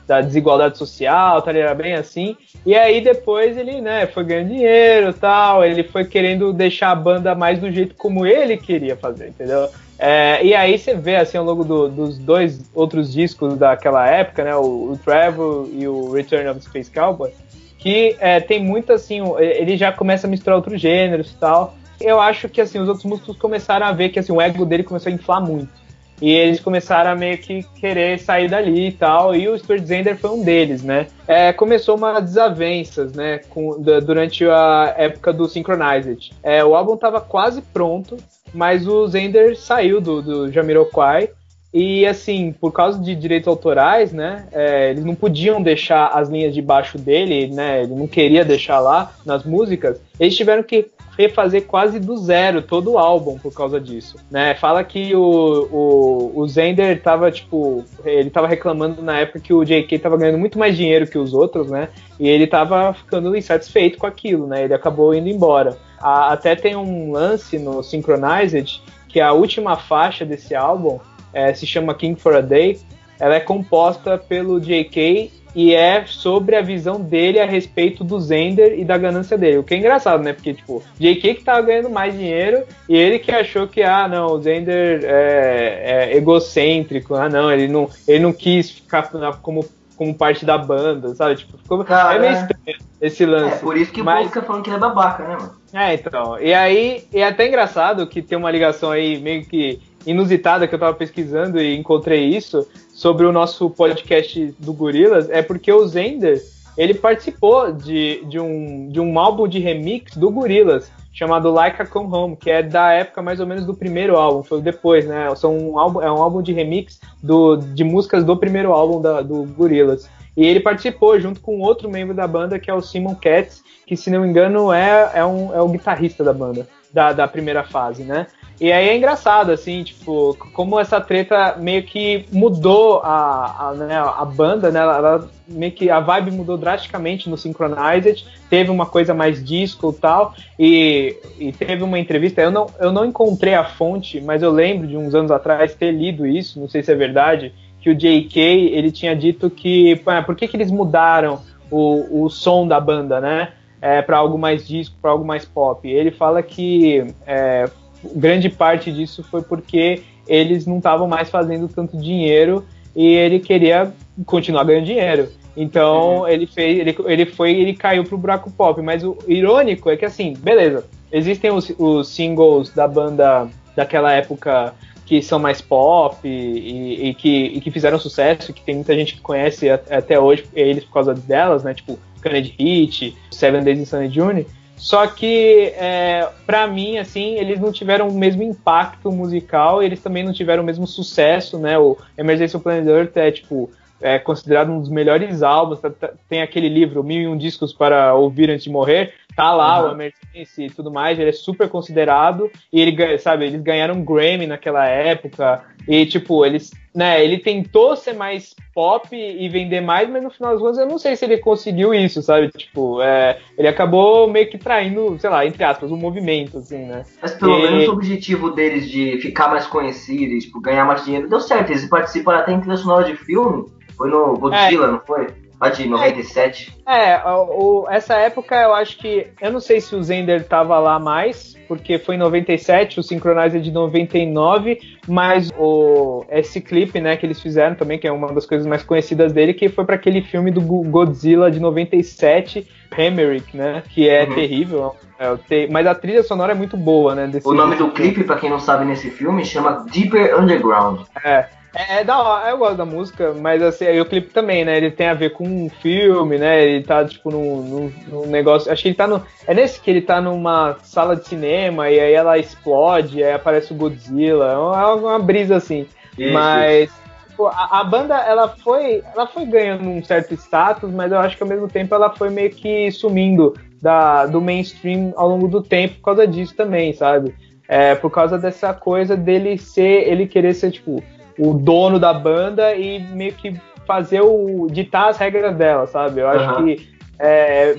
[SPEAKER 1] da desigualdade social, tal, ele era bem assim. E aí depois ele, né, foi ganhando dinheiro tal, ele foi querendo deixar a banda mais do jeito como ele queria fazer, entendeu? É, e aí você vê assim ao longo do, dos dois outros discos daquela época, né, o, o Travel e o Return of the Space Cowboy, que é, tem muito assim, ele já começa a misturar outros gêneros e tal eu acho que assim, os outros músicos começaram a ver que assim, o ego dele começou a inflar muito. E eles começaram a meio que querer sair dali e tal, e o Stuart Zender foi um deles, né? É, começou umas desavenças, né, com, da, durante a época do Synchronized. É, o álbum estava quase pronto, mas o Zender saiu do, do Jamiroquai, e assim, por causa de direitos autorais, né, é, eles não podiam deixar as linhas de baixo dele, né, ele não queria deixar lá nas músicas, eles tiveram que refazer quase do zero todo o álbum por causa disso, né? Fala que o, o, o Zender tava, tipo, ele tava reclamando na época que o JK tava ganhando muito mais dinheiro que os outros, né? E ele tava ficando insatisfeito com aquilo, né? Ele acabou indo embora. A, até tem um lance no Synchronized que a última faixa desse álbum é, se chama King for a Day. Ela é composta pelo JK e é sobre a visão dele a respeito do Zender e da ganância dele. O que é engraçado, né? Porque, tipo, JK que tava ganhando mais dinheiro e ele que achou que, ah, não, o Zender é, é egocêntrico, ah, não, ele não, ele não quis ficar como como parte da banda, sabe? Tipo, ficou Cara, é meio estranho esse lance. É,
[SPEAKER 2] por isso que o Mas... fica falando que ele é babaca, né, mano?
[SPEAKER 1] É, então. E aí, é até engraçado que tem uma ligação aí meio que inusitada que eu tava pesquisando e encontrei isso sobre o nosso podcast do Gorilas, é porque o Zender, ele participou de, de, um, de um álbum de remix do Gorilas, chamado Like a Come Home, que é da época mais ou menos do primeiro álbum, foi depois, né? São um álbum, é um álbum de remix do, de músicas do primeiro álbum da, do Gorillaz. E ele participou junto com outro membro da banda, que é o Simon Katz, que se não me engano é, é, um, é o guitarrista da banda, da, da primeira fase, né? E aí é engraçado, assim, tipo, como essa treta meio que mudou a, a, né, a banda, né? Ela, ela, meio que a vibe mudou drasticamente no Synchronized, teve uma coisa mais disco e tal, e, e teve uma entrevista, eu não, eu não encontrei a fonte, mas eu lembro de uns anos atrás ter lido isso, não sei se é verdade, que o J.K. ele tinha dito que, por que, que eles mudaram o, o som da banda, né? É, para algo mais disco, para algo mais pop. Ele fala que é, grande parte disso foi porque eles não estavam mais fazendo tanto dinheiro e ele queria continuar ganhando dinheiro. Então uhum. ele fez, ele, ele foi, ele caiu pro buraco pop. Mas o irônico é que assim, beleza, existem os, os singles da banda daquela época que são mais pop e, e, que, e que fizeram sucesso, que tem muita gente que conhece até hoje eles por causa delas, né? Tipo, Kennedy Hit, Seven Days in Sunny June. Só que, é, para mim, assim, eles não tiveram o mesmo impacto musical, eles também não tiveram o mesmo sucesso, né? O Emergency Planet Earth é, tipo, é considerado um dos melhores álbuns. Tá, tá, tem aquele livro, Mil e Um Discos para Ouvir Antes de Morrer. Tá lá uhum. o Emergency e tudo mais. Ele é super considerado. E ele, sabe, eles ganharam um Grammy naquela época. E, tipo, eles, né, ele tentou ser mais pop e vender mais, mas no final das contas eu não sei se ele conseguiu isso, sabe? Tipo, é, ele acabou meio que traindo, sei lá, entre aspas, o um movimento, assim, né?
[SPEAKER 2] Mas pelo e... menos o objetivo deles de ficar mais conhecidos, tipo, ganhar mais dinheiro, deu certo. Eles participaram até em trilha sonora de filme. Foi no Godzilla, é. não foi? Lá de 97.
[SPEAKER 1] É, é o, essa época eu acho que. Eu não sei se o Zender tava lá mais, porque foi em 97, o Synchronizer é de 99, mas o, esse clipe, né, que eles fizeram também, que é uma das coisas mais conhecidas dele, que foi para aquele filme do Godzilla de 97, Hamerick, né, que é uhum. terrível. É, mas a trilha sonora é muito boa, né?
[SPEAKER 2] o nome do clipe, para quem não sabe nesse filme, chama Deeper Underground.
[SPEAKER 1] É. É, é da hora, eu gosto da música, mas assim, aí o clipe também, né? Ele tem a ver com um filme, né? Ele tá, tipo, num, num, num, negócio. Acho que ele tá no. É nesse que ele tá numa sala de cinema e aí ela explode, aí aparece o Godzilla. É uma, é uma brisa assim. Isso, mas. Tipo, a, a, banda, ela foi. Ela foi ganhando um certo status, mas eu acho que ao mesmo tempo ela foi meio que sumindo da, do mainstream ao longo do tempo por causa disso também, sabe? É, por causa dessa coisa dele ser. ele querer ser, tipo o dono da banda e meio que fazer o. ditar as regras dela, sabe? Eu acho uhum. que é,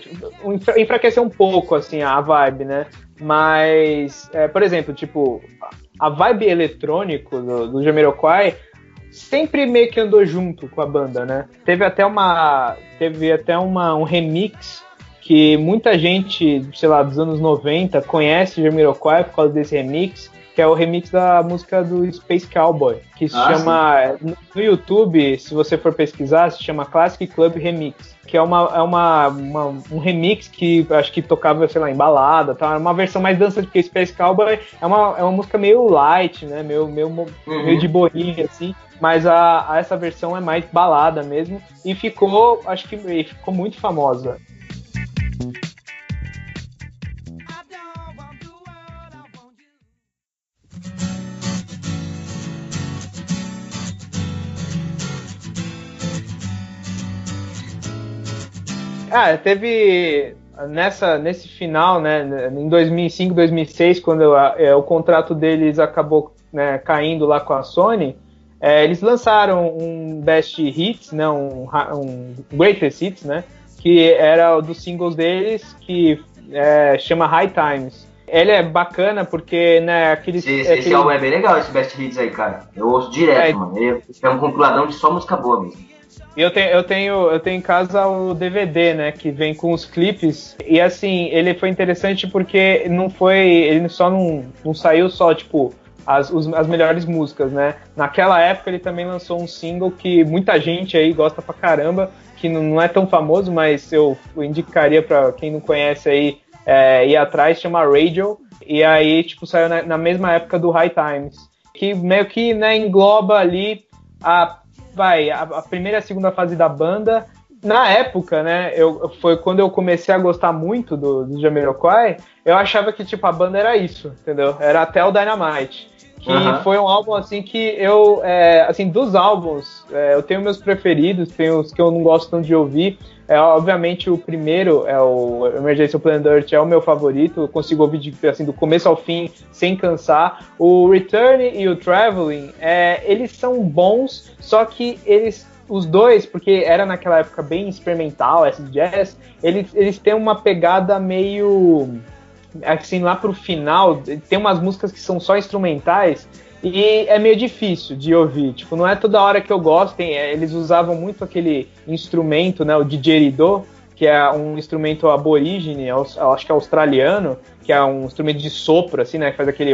[SPEAKER 1] enfraquecer um pouco, assim, a vibe, né? Mas, é, por exemplo, tipo, a vibe eletrônico do, do Jamiroquai sempre meio que andou junto com a banda, né? Teve até uma. Teve até uma, um remix que muita gente, sei lá, dos anos 90 conhece Jamiroquai por causa desse remix, que é o remix da música do Space Cowboy, que se ah, chama sim. no YouTube, se você for pesquisar, se chama Classic Club Remix, que é uma, é uma, uma um remix que acho que tocava, sei lá, em balada, tá? Uma versão mais dança porque Space Cowboy é uma, é uma música meio light, né? Meio, meio, uhum. meio de boinha, assim. Mas a, a, essa versão é mais balada mesmo. E ficou, acho que ficou muito famosa. Ah, teve nessa nesse final, né, em 2005, 2006, quando é, o contrato deles acabou né, caindo lá com a Sony, é, eles lançaram um Best Hits, né, um, um Greatest Hits, né, que era dos singles deles, que é, chama High Times. Ele é bacana porque, né,
[SPEAKER 2] esse aquele... álbum é bem legal, esse Best Hits aí, cara. Eu ouço direto, é, mano. Ele é um compiladão de só música boa mesmo.
[SPEAKER 1] Eu tenho, eu tenho, eu tenho em casa o DVD, né, que vem com os clipes. E assim, ele foi interessante porque não foi, ele só não, não saiu só tipo as, os, as melhores músicas, né? Naquela época ele também lançou um single que muita gente aí gosta pra caramba, que não, não é tão famoso, mas eu, eu indicaria para quem não conhece aí é, ir atrás, chama Radio. E aí, tipo, saiu na, na mesma época do High Times. Que meio que né, engloba ali a vai, a, a, primeira e a segunda fase da banda. Na época, né, eu, foi quando eu comecei a gostar muito do, do Jamiroquai, eu achava que, tipo, a banda era isso, entendeu? Era até o Dynamite. Que uhum. foi um álbum, assim, que eu, é, assim, dos álbuns, é, eu tenho meus preferidos, tenho os que eu não gosto tanto de ouvir, é, obviamente o primeiro é o Emergency Planet Earth é o meu favorito, eu consigo ouvir de, assim, do começo ao fim sem cansar. O Return e o Traveling, é, eles são bons, só que eles os dois, porque era naquela época bem experimental, esse jazz, eles, eles têm uma pegada meio assim lá pro final, tem umas músicas que são só instrumentais e é meio difícil de ouvir. Tipo, não é toda hora que eu gosto. Tem, é, eles usavam muito aquele instrumento, né? O didgeridoo, que é um instrumento aborígene, acho que é australiano, que é um instrumento de sopro, assim, né? Que faz aquele.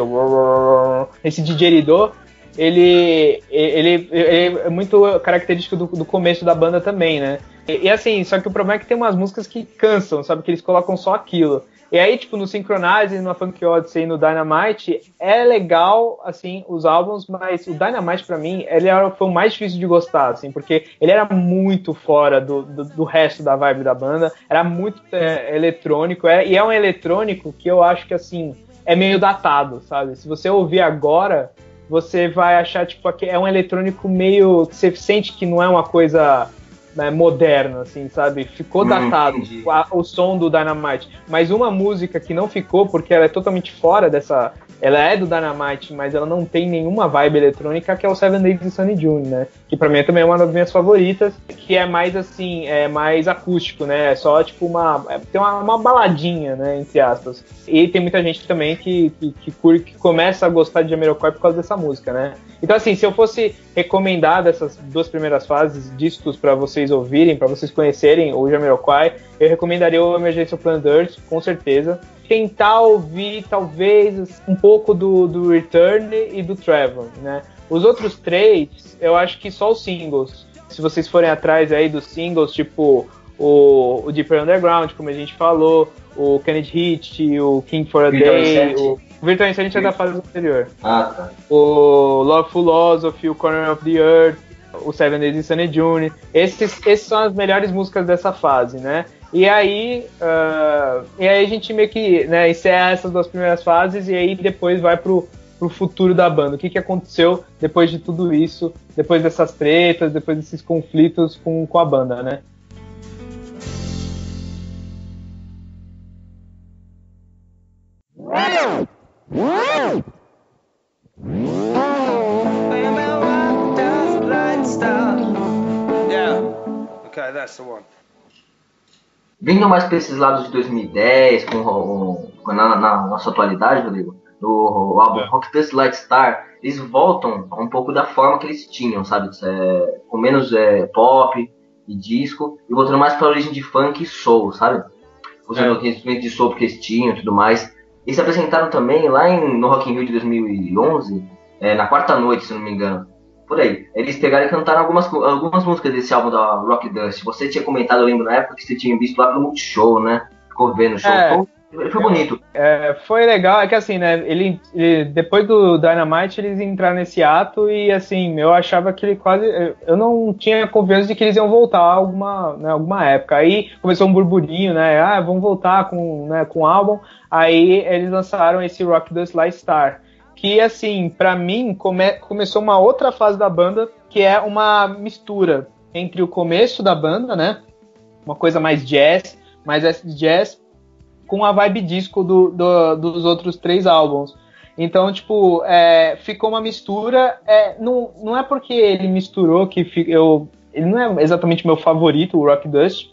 [SPEAKER 1] Esse didgeridoo. Ele, ele, ele, é muito característico do, do começo da banda também, né? E, e, assim, só que o problema é que tem umas músicas que cansam, sabe? Que eles colocam só aquilo. E aí, tipo, no Synchronize, no Funk Odyssey e no Dynamite, é legal, assim, os álbuns, mas o Dynamite, para mim, ele era, foi o mais difícil de gostar, assim, porque ele era muito fora do, do, do resto da vibe da banda, era muito é, eletrônico, é, e é um eletrônico que eu acho que, assim, é meio datado, sabe? Se você ouvir agora, você vai achar, tipo, é um eletrônico meio. Você sente que não é uma coisa né, moderno, assim, sabe? Ficou hum, datado a, o som do Dynamite. Mas uma música que não ficou, porque ela é totalmente fora dessa. Ela é do Dynamite, mas ela não tem nenhuma vibe eletrônica, que é o Seven Days de Sunny June, né? Que pra mim também é uma das minhas favoritas, que é mais assim, é mais acústico, né? É só tipo uma. É, tem uma, uma, baladinha, né? Entre aspas. E tem muita gente também que, que, que, que começa a gostar de Jamiroquai por causa dessa música, né? Então, assim, se eu fosse recomendar dessas duas primeiras fases discos para vocês ouvirem, para vocês conhecerem o Jamiroquai, eu recomendaria o Emergency Planet Earth, com certeza. Tentar ouvir, talvez, um pouco do, do Return e do Travel, né? Os outros três, eu acho que só os singles. Se vocês forem atrás aí dos singles, tipo o, o Deeper Underground, como a gente falou, o Kennedy Hit, o King for a Day, o Virtual Insanity é da fase anterior.
[SPEAKER 2] Ah, tá.
[SPEAKER 1] O Love Philosophy, o Corner of the Earth, o Seven Days Sunny June. Esses, esses são as melhores músicas dessa fase, né? E aí, uh, e aí a gente meio que né, encerra essas duas primeiras fases e aí depois vai pro, pro futuro da banda. O que, que aconteceu depois de tudo isso, depois dessas tretas, depois desses conflitos com, com a banda, né?
[SPEAKER 2] Vindo mais para esses lados de 2010, com, com na, na, nossa atualidade, Rodrigo, no álbum é. Rock Dust Light Star, eles voltam a um pouco da forma que eles tinham, sabe? É, com menos é, pop e disco, e voltando mais para a origem de funk e soul, sabe? Usando é. instrumentos de soul que eles tinham e tudo mais. Eles se apresentaram também lá em, no Rock in Rio de 2011, é, na quarta noite, se não me engano. Por aí. Eles pegaram e cantaram algumas, algumas músicas desse álbum da Rock Dust. Você tinha comentado, eu lembro na época que você tinha visto lá pelo Multishow, né? Ficou vendo o show. É. Foi, foi bonito.
[SPEAKER 1] É, foi legal, é que assim, né? Ele, ele, depois do Dynamite eles entraram nesse ato e assim, eu achava que ele quase. Eu não tinha confiança de que eles iam voltar alguma, né, alguma época. Aí começou um burburinho, né? Ah, vamos voltar com, né, com o álbum. Aí eles lançaram esse Rock the Sly Star. Que, assim, para mim, come começou uma outra fase da banda, que é uma mistura entre o começo da banda, né? Uma coisa mais jazz, mais jazz, com a vibe disco do, do, dos outros três álbuns. Então, tipo, é, ficou uma mistura. É, não, não é porque ele misturou que eu. Ele não é exatamente meu favorito, o Rock Dust.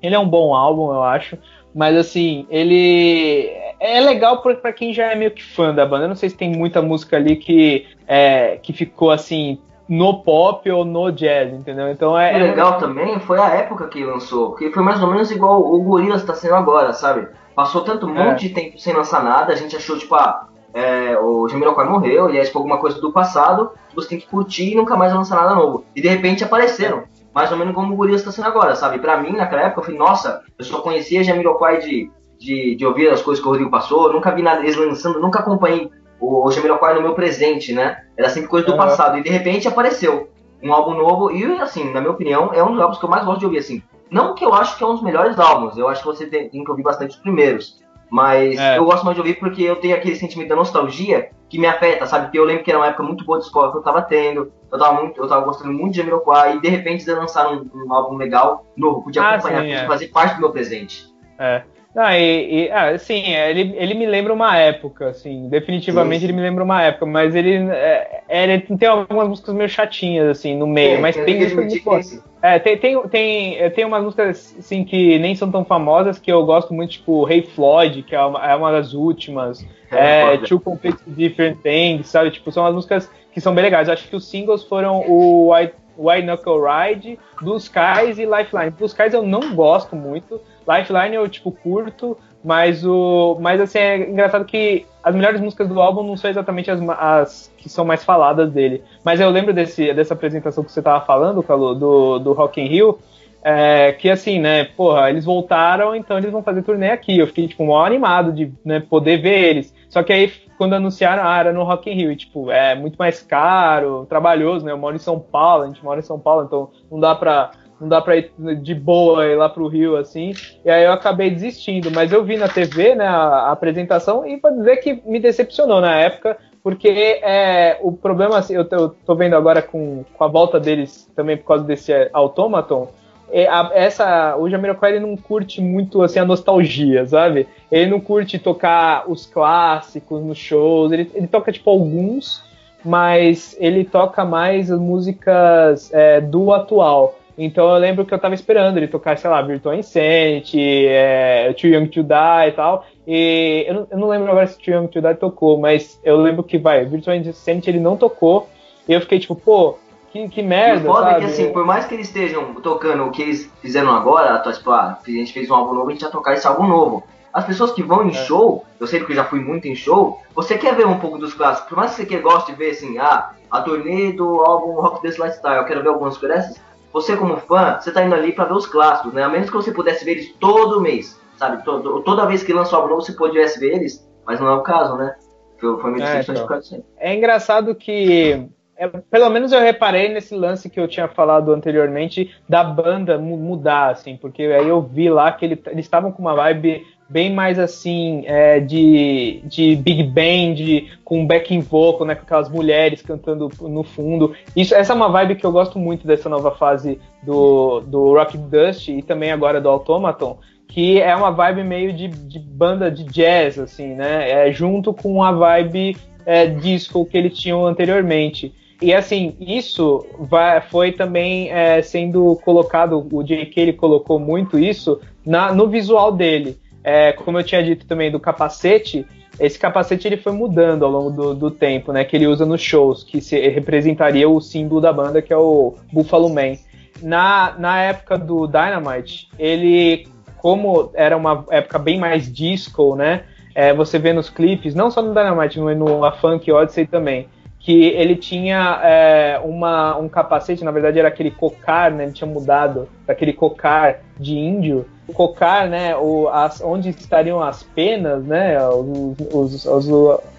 [SPEAKER 1] Ele é um bom álbum, eu acho. Mas assim, ele é legal para quem já é meio que fã da banda. Eu não sei se tem muita música ali que, é, que ficou assim no pop ou no jazz, entendeu? Então é.
[SPEAKER 2] O é legal também foi a época que lançou, porque foi mais ou menos igual o Gorillaz está sendo agora, sabe? Passou tanto um monte é. de tempo sem lançar nada, a gente achou, tipo, ah, é, o Jamiroquai morreu, e é tipo alguma coisa do passado, você tem que curtir e nunca mais lançar nada novo. E de repente apareceram mais ou menos como o Gorilas está sendo agora, sabe? Pra mim, naquela época, eu falei, nossa, eu só conhecia Jamiroquai de, de, de ouvir as coisas que o Rodrigo passou, nunca vi nada eles lançando, nunca acompanhei o, o Jamiroquai no meu presente, né? Era sempre coisa do uhum. passado, e de repente apareceu um álbum novo, e assim, na minha opinião, é um dos álbuns que eu mais gosto de ouvir, assim. Não que eu acho que é um dos melhores álbuns, eu acho que você tem, tem que ouvir bastante os primeiros, mas é. eu gosto mais de ouvir porque eu tenho aquele sentimento da nostalgia que me afeta, sabe? Porque eu lembro que era uma época muito boa de escola que eu tava tendo, eu tava, muito, eu tava gostando muito de Jamiroquai, e de repente eles lançaram um, um álbum legal, novo, podia ah, acompanhar, sim, é. fazer parte do meu presente.
[SPEAKER 1] É. Ah, e, e ah, sim, é, ele, ele me lembra uma época, assim, definitivamente sim. ele me lembra uma época, mas ele, é, é ele tem algumas músicas meio chatinhas, assim, no meio, mas tem músicas muito boas. É, tem, tem, tem, tem umas músicas, assim, que nem são tão famosas, que eu gosto muito, tipo, Hey Floyd, que é uma, é uma das últimas, é, Two Completely Different Things, sabe, tipo, são as músicas que são bem legais, eu acho que os singles foram o White, White Knuckle Ride, Blue Skies e Lifeline. Blue Skies eu não gosto muito, Lifeline eu, tipo, curto, mas o. Mas assim, é engraçado que as melhores músicas do álbum não são exatamente as, as que são mais faladas dele. Mas eu lembro desse, dessa apresentação que você tava falando, Calu, do, do Rock in Rio. É, que assim, né, porra, eles voltaram, então eles vão fazer turnê aqui. Eu fiquei, tipo, mó animado de né, poder ver eles. Só que aí, quando anunciaram, ah, era no Rock in Rio, e, tipo, é muito mais caro, trabalhoso, né? Eu moro em São Paulo, a gente mora em São Paulo, então não dá pra, não dá pra ir de boa ir lá pro Rio, assim. E aí eu acabei desistindo. Mas eu vi na TV, né, a, a apresentação, e pra dizer que me decepcionou na época, porque é, o problema, assim, eu eu tô vendo agora com, com a volta deles também por causa desse Automaton, é, a, essa, o Jamiroquai ele não curte muito assim a nostalgia, sabe? Ele não curte tocar os clássicos nos shows, ele, ele toca tipo alguns, mas ele toca mais as músicas é, do atual. Então eu lembro que eu tava esperando ele tocar, sei lá, Virtual Insanity, é, Too Young to Die e tal. E eu não, eu não lembro agora se Too Young to Die tocou, mas eu lembro que vai, Virtual Insanity ele não tocou. E eu fiquei tipo, pô, que, que merda,
[SPEAKER 2] e o foda
[SPEAKER 1] sabe?
[SPEAKER 2] é que assim, por mais que eles estejam tocando o que eles fizeram agora, tipo, ah, a gente fez um álbum novo, a gente vai tocar esse álbum novo. As pessoas que vão em é. show, eu sei porque eu já fui muito em show, você quer ver um pouco dos clássicos. Por mais que você goste de ver assim, ah, a turnê do álbum Rock This Lifestyle, eu quero ver algumas coisas você como fã, você tá indo ali para ver os clássicos, né? A menos que você pudesse ver eles todo mês, sabe? Todo, toda vez que lança álbum novo, você pudesse ver eles, mas não é o caso, né? Foi, meio
[SPEAKER 1] é, então. É engraçado que é, pelo menos eu reparei nesse lance que eu tinha falado anteriormente da banda mudar, assim, porque aí eu vi lá que ele, eles estavam com uma vibe bem mais assim é, de, de big band, com backing vocal, né, com aquelas mulheres cantando no fundo. Isso, essa é uma vibe que eu gosto muito dessa nova fase do, do Rock Dust e também agora do Automaton, que é uma vibe meio de, de banda de jazz, assim, né, é, junto com a vibe é, disco que eles tinham anteriormente. E assim, isso vai, foi também é, sendo colocado, o JK ele colocou muito isso na, no visual dele. É, como eu tinha dito também do capacete, esse capacete ele foi mudando ao longo do, do, tempo, né? Que ele usa nos shows, que se, representaria o símbolo da banda, que é o Buffalo Man. Na, na época do Dynamite, ele, como era uma época bem mais disco, né? É, você vê nos clipes, não só no Dynamite, mas no A Funk Odyssey também que ele tinha é, uma, um capacete, na verdade era aquele cocar, né? Ele tinha mudado daquele cocar de índio. O cocar, né? O, as, onde estariam as penas, né? Os, os, as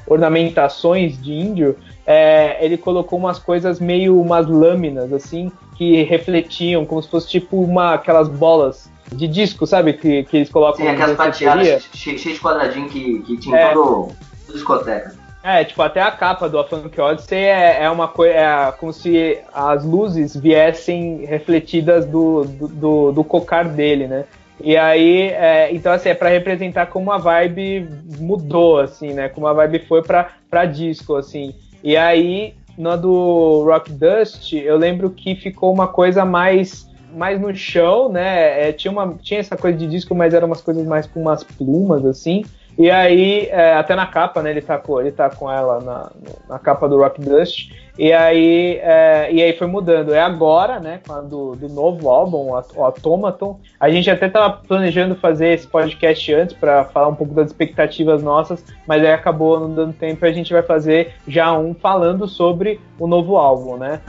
[SPEAKER 1] ornamentações de índio. É, ele colocou umas coisas meio umas lâminas assim que refletiam como se fosse tipo uma aquelas bolas de disco, sabe? Que, que eles colocam
[SPEAKER 2] Sim, aquelas prateadas cheias de quadradinho que, que tinha é. todo discoteca.
[SPEAKER 1] É, tipo, até a capa do A Funk Odyssey é, é uma coisa. É como se as luzes viessem refletidas do, do, do, do cocar dele, né? E aí, é, então assim, é pra representar como a vibe mudou, assim, né? Como a vibe foi pra disco, assim. E aí, na do Rock Dust, eu lembro que ficou uma coisa mais mais no chão, né? É, tinha, uma, tinha essa coisa de disco, mas eram umas coisas mais com umas plumas, assim. E aí, é, até na capa, né, ele tá com, ele tá com ela na, na capa do Rock Dust. E aí, é, e aí foi mudando. É agora, né, do, do novo álbum, o Automaton. A gente até tava planejando fazer esse podcast antes para falar um pouco das expectativas nossas, mas aí acabou não dando tempo e a gente vai fazer já um falando sobre o novo álbum, né?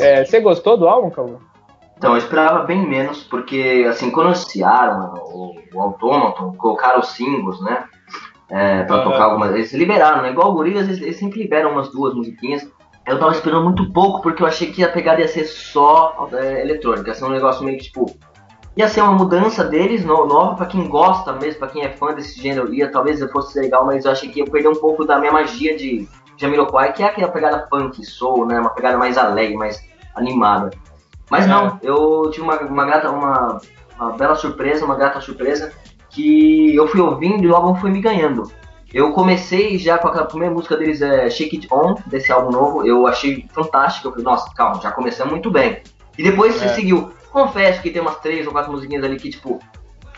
[SPEAKER 1] É, você gostou do álbum, Cauã?
[SPEAKER 2] Então, eu esperava bem menos, porque, assim, quando anunciaram o, o Automaton, colocaram os singles, né, é, pra tocar algumas... Eles liberaram, né, igual o Gorillaz, eles, eles, sempre liberam umas duas musiquinhas. Eu tava esperando muito pouco, porque eu achei que a pegada ia ser só é, eletrônica, ia ser um negócio meio que, tipo... Ia ser uma mudança deles, no, nova, pra quem gosta mesmo, pra quem é fã desse gênero, ia talvez fosse legal, mas eu achei que ia perder um pouco da minha magia de Jamiroquai, que é aquela pegada funk, soul, né, uma pegada mais alegre, mais animada. Mas não, eu tive uma, uma grata, uma, uma bela surpresa, uma grata surpresa, que eu fui ouvindo e o álbum foi me ganhando. Eu comecei já com aquela primeira música deles, é Shake It On, desse álbum novo, eu achei fantástico, eu falei, nossa, calma, já começamos muito bem. E depois é. seguiu. Confesso que tem umas três ou quatro musiquinhas ali que, tipo,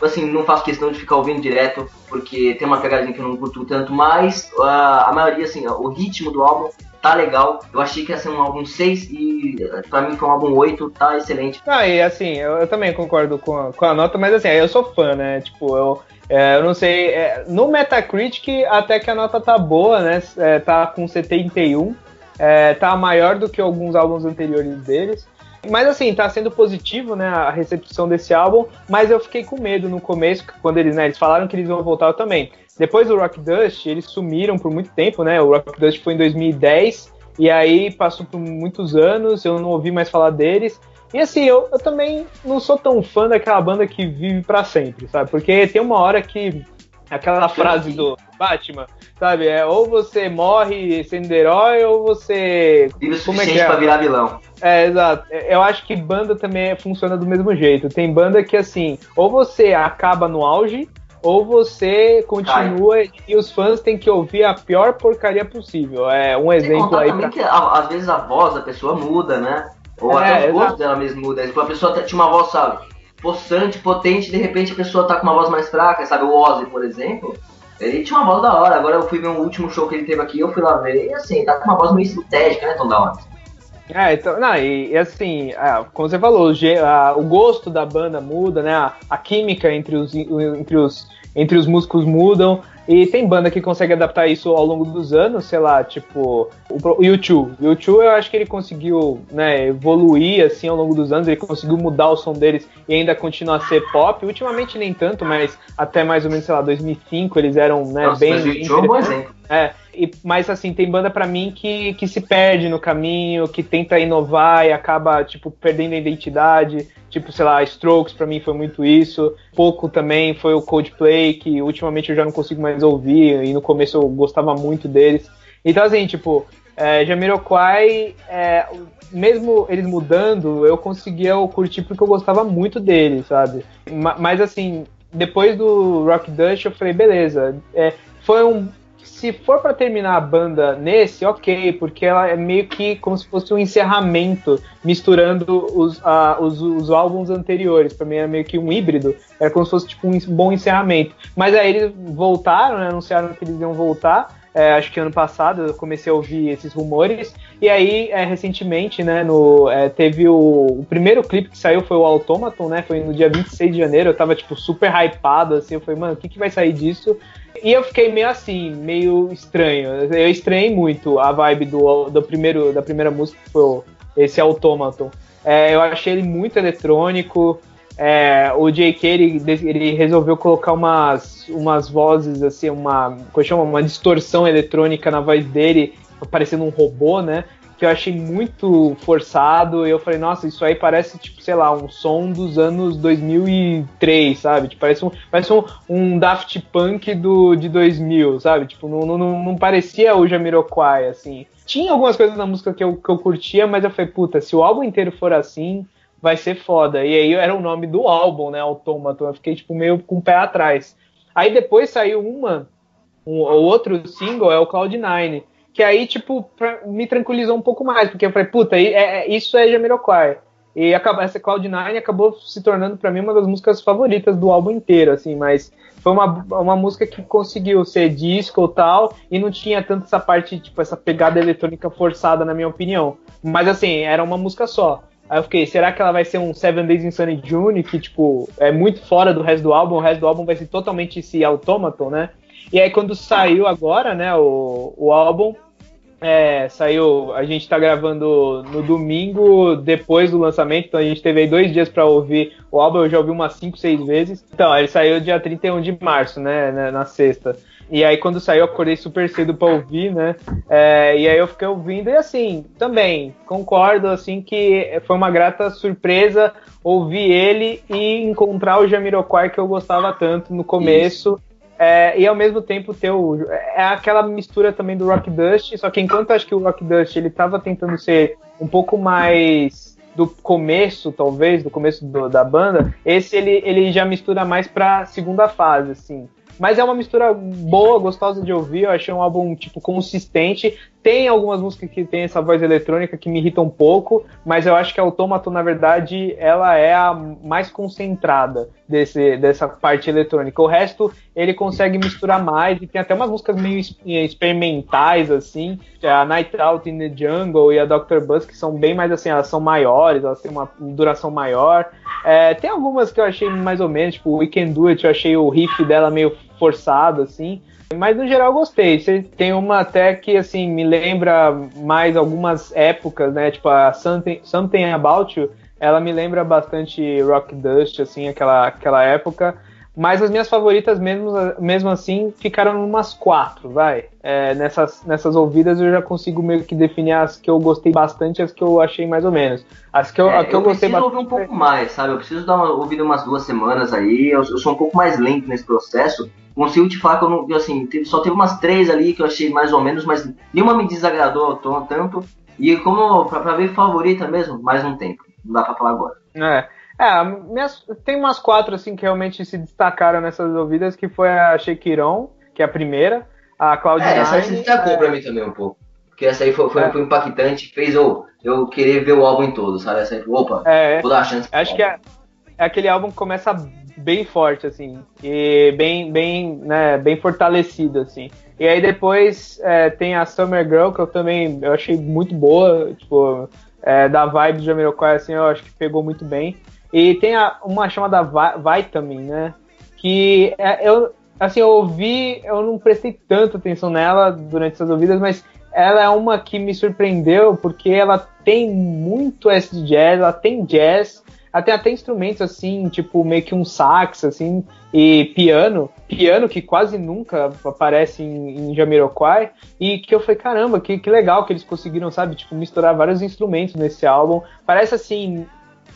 [SPEAKER 2] assim, não faço questão de ficar ouvindo direto, porque tem uma pegadinha que eu não curto tanto, mas uh, a maioria, assim, o ritmo do álbum tá legal. Eu achei que ia ser um álbum 6 e pra mim foi um álbum 8, tá excelente.
[SPEAKER 1] Ah, e assim, eu, eu também concordo com a, com a nota, mas assim, eu sou fã, né? Tipo, eu, é, eu não sei. É, no Metacritic, até que a nota tá boa, né? É, tá com 71. É, tá maior do que alguns álbuns anteriores deles. Mas assim, tá sendo positivo, né, a recepção desse álbum, mas eu fiquei com medo no começo, quando eles, né, eles falaram que eles iam voltar eu também. Depois do Rock Dust, eles sumiram por muito tempo, né? O Rock Dust foi em 2010 e aí passou por muitos anos, eu não ouvi mais falar deles. E assim, eu, eu também não sou tão fã daquela banda que vive para sempre, sabe? Porque tem uma hora que aquela frase do Batman, sabe? É ou você morre sendo herói ou você.
[SPEAKER 2] Vive o é que é? pra virar vilão.
[SPEAKER 1] É, exato. Eu acho que banda também funciona do mesmo jeito. Tem banda que, assim, ou você acaba no auge, ou você continua e os fãs têm que ouvir a pior porcaria possível. É um exemplo aí.
[SPEAKER 2] Pra... que às vezes a voz da pessoa muda, né? Ou é, até o gosto dela mesmo muda. Tipo, a pessoa tinha uma voz, sabe, possante, potente, de repente a pessoa tá com uma voz mais fraca, sabe? O Ozzy, por exemplo, ele tinha uma voz da hora. Agora eu fui ver um último show que ele teve aqui, eu fui lá ver, e assim, tá com uma voz meio estratégica, né, Tom da
[SPEAKER 1] É, então, não, e, e assim, é, como você falou, o, a, o, gosto da banda muda, né? A, a química entre os, entre os entre os músicos mudam. E tem banda que consegue adaptar isso ao longo dos anos, sei lá, tipo o YouTube. O YouTube eu acho que ele conseguiu né, evoluir assim ao longo dos anos, ele conseguiu mudar o som deles e ainda continua a ser pop. Ultimamente nem tanto, mas até mais ou menos, sei lá, 2005 eles eram né, Nossa, bem. Mas o é um bom exemplo. É, e, mas assim, tem banda para mim que, que se perde no caminho, que tenta inovar e acaba, tipo, perdendo a identidade. Tipo, sei lá, Strokes para mim foi muito isso. Pouco também foi o Coldplay, que ultimamente eu já não consigo mais ouvir, e no começo eu gostava muito deles. Então, assim, tipo, é, Jamiroquai, é, mesmo eles mudando, eu conseguia curtir porque eu gostava muito deles, sabe? Mas, assim, depois do Rock Dust, eu falei, beleza, é, foi um, se for para terminar a banda nesse, ok, porque ela é meio que como se fosse um encerramento, misturando os, uh, os, os, álbuns anteriores. Para mim era meio que um híbrido, era como se fosse tipo um bom encerramento. Mas aí eles voltaram, né, anunciaram que eles iam voltar. É, acho que ano passado eu comecei a ouvir esses rumores. E aí, é, recentemente, né, no, é, teve o, o, primeiro clipe que saiu foi o Automaton, né? Foi no dia 26 de janeiro. Eu tava, tipo, super hypado, assim. Eu falei, mano, o que, que vai sair disso? E eu fiquei meio assim, meio estranho. Eu estranhei muito a vibe do, do primeiro, da primeira música, que foi esse Automaton. É, eu achei ele muito eletrônico. É, o J.K. Ele, ele, resolveu colocar umas, umas vozes, assim, uma, como chama, uma distorção eletrônica na voz dele, parecendo um robô, né? que eu achei muito forçado. E eu falei, nossa, isso aí parece, tipo, sei lá, um som dos anos 2003, sabe? Tipo, parece um, parece um, um Daft Punk do, de 2000, sabe? Tipo, não, não, não parecia o Jamiroquai, assim. Tinha algumas coisas na música que eu, que eu curtia, mas eu falei, puta, se o álbum inteiro for assim, vai ser foda. E aí era o nome do álbum, né? Automaton. Eu fiquei, tipo, meio com o pé atrás. Aí depois saiu uma, um, o outro single é o Cloud9 que aí, tipo, pra, me tranquilizou um pouco mais, porque eu falei, puta, é, é, isso é Jamiroquai. E acaba, essa Cloud9 acabou se tornando para mim uma das músicas favoritas do álbum inteiro, assim, mas foi uma, uma música que conseguiu ser disco e tal, e não tinha tanto essa parte, tipo, essa pegada eletrônica forçada, na minha opinião. Mas assim, era uma música só. Aí eu fiquei, será que ela vai ser um Seven Days in Sunny June, que, tipo, é muito fora do resto do álbum, o resto do álbum vai ser totalmente esse automaton, né? E aí quando saiu agora, né, o, o álbum, é, saiu. A gente tá gravando no domingo, depois do lançamento, então a gente teve aí dois dias para ouvir o álbum, eu já ouvi umas 5, 6 vezes. Então, ele saiu dia 31 de março, né, na, na sexta. E aí, quando saiu, eu acordei super cedo pra ouvir, né? É, e aí eu fiquei ouvindo, e assim, também, concordo, assim, que foi uma grata surpresa ouvir ele e encontrar o Jamiroquai que eu gostava tanto no começo. Isso é, e ao mesmo tempo ter o. É aquela mistura também do Rock Dust, só que enquanto acho que o Rock Dust ele tava tentando ser um pouco mais do começo, talvez, do começo do, da banda, esse ele, ele já mistura mais pra segunda fase, assim. mas é uma mistura boa, gostosa de ouvir. Eu achei um álbum tipo consistente. Tem algumas músicas que tem essa voz eletrônica que me irrita um pouco, mas eu acho que a Automaton, na verdade, ela é a mais concentrada desse, dessa parte eletrônica. O resto ele consegue misturar mais e tem até umas músicas meio experimentais assim, a Night Out in the Jungle e a Dr. Buzz que são bem mais assim, elas são maiores, elas têm uma duração maior. É, tem algumas que eu achei mais ou menos, tipo We Can Do It, eu achei o riff dela meio forçado assim. Mas no geral gostei. Tem uma até que assim me lembra mais algumas épocas, né? Tipo a Something, Something About You, ela me lembra bastante Rock Dust, assim, aquela, aquela época. Mas as minhas favoritas, mesmo, mesmo assim, ficaram umas quatro, vai. É, nessas, nessas ouvidas eu já consigo meio que definir as que eu gostei bastante e as que eu achei mais ou menos. As que eu,
[SPEAKER 2] é,
[SPEAKER 1] que
[SPEAKER 2] eu, eu gostei bastante. ouvir um pouco mais, sabe? Eu preciso dar uma ouvida umas duas semanas aí. Eu, eu, sou um pouco mais lento nesse processo. Consigo te falar que eu não, assim, teve, só teve umas três ali que eu achei mais ou menos, mas nenhuma me desagradou tanto. E como pra, pra ver favorita mesmo, mais um tempo. Não dá pra falar agora.
[SPEAKER 1] É. É, minhas, tem umas quatro assim que realmente se destacaram nessas ouvidas, que foi a Shakiron, que é a primeira, a Cloud9. É,
[SPEAKER 2] essa se destacou é... pra mim também um pouco. Porque essa aí foi, foi, é. foi impactante, fez eu, eu querer ver o álbum em todo, sabe? Essa aí, opa,
[SPEAKER 1] é, vou dar a chance. Acho que é, é aquele álbum que começa bem forte, assim, e bem, bem, né, bem fortalecido, assim. E aí depois é, tem a Summer Girl, que eu também eu achei muito boa, tipo, é, da vibe do Jamiroquai, assim, eu acho que pegou muito bem. E tem a, uma chamada Vitamin, né? Que é, eu, assim, eu ouvi, eu não prestei tanta atenção nela durante essas ouvidas, mas ela é uma que me surpreendeu porque ela tem muito acid jazz, ela tem jazz, ela tem até instrumentos assim, tipo meio que um sax assim e piano, piano que quase nunca aparece em, em Jamiroquai e que eu falei caramba, que, que legal que eles conseguiram, sabe, tipo misturar vários instrumentos nesse álbum. Parece assim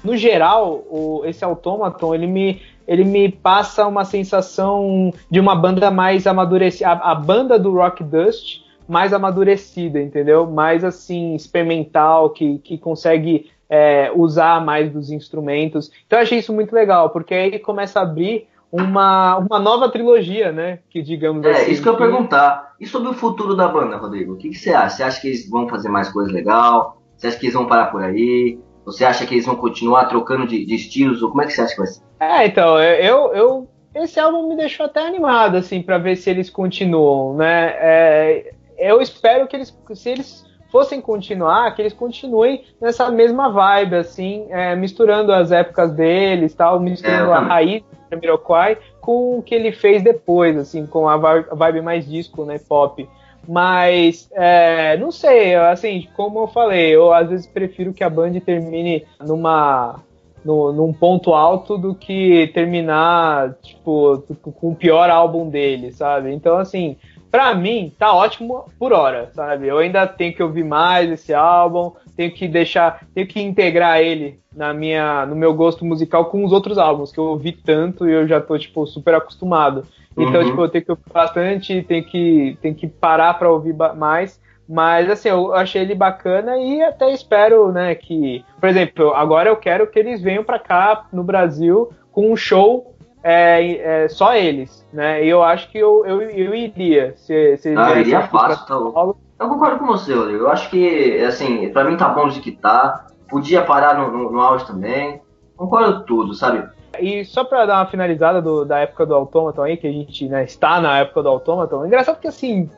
[SPEAKER 1] no geral, o, esse Automaton, ele me, ele me passa uma sensação de uma banda mais amadurecida. A, a, banda do Rock Dust mais amadurecida, entendeu? Mais assim, experimental, que, que consegue é, usar mais dos instrumentos. Então eu achei isso muito legal, porque aí começa a abrir uma, uma nova trilogia, né? Que digamos
[SPEAKER 2] é,
[SPEAKER 1] assim.
[SPEAKER 2] Isso que eu ia perguntar. E sobre o futuro da banda, Rodrigo? O que, que você acha? Você acha que eles vão fazer mais coisa legal? Você acha que eles vão parar por aí? Você acha que eles vão continuar trocando de, de estilos? Ou como é que você acha que vai ser?
[SPEAKER 1] É, então, eu, eu esse álbum me deixou até animado, assim, para ver se eles continuam, né? É, eu espero que eles, se eles fossem continuar, que eles continuem nessa mesma vibe, assim, é, misturando as épocas deles, tal, misturando é, a raiz do Jamiroquai com o que ele fez depois, assim, com a vibe mais disco, né, pop. Mas, é, não sei, assim, como eu falei, eu às vezes prefiro que a Band termine numa, no, num ponto alto do que terminar, tipo, com o pior álbum dele, sabe? Então, assim, pra mim, tá ótimo por hora, sabe? Eu ainda tenho que ouvir mais esse álbum, tenho que deixar, tenho que integrar ele na minha, no meu gosto musical com os outros álbuns que eu ouvi tanto e eu já tô, tipo, super acostumado. Então, uhum. tipo, eu tenho que ouvir bastante, tenho que, tenho que parar para ouvir mais. Mas, assim, eu achei ele bacana e até espero, né, que... Por exemplo, agora eu quero que eles venham para cá, no Brasil, com um show é, é, só eles, né? E eu acho que eu, eu, eu iria. Se, se
[SPEAKER 2] ah, iria fácil, tá louco. Eu concordo com você, Rodrigo. Eu acho que, assim, pra mim tá bom de que tá. Podia parar no, no, no auge também. Concordo tudo, sabe?
[SPEAKER 1] E só pra dar uma finalizada do, da época do Automaton aí, que a gente né, está na época do Automaton, é engraçado que assim,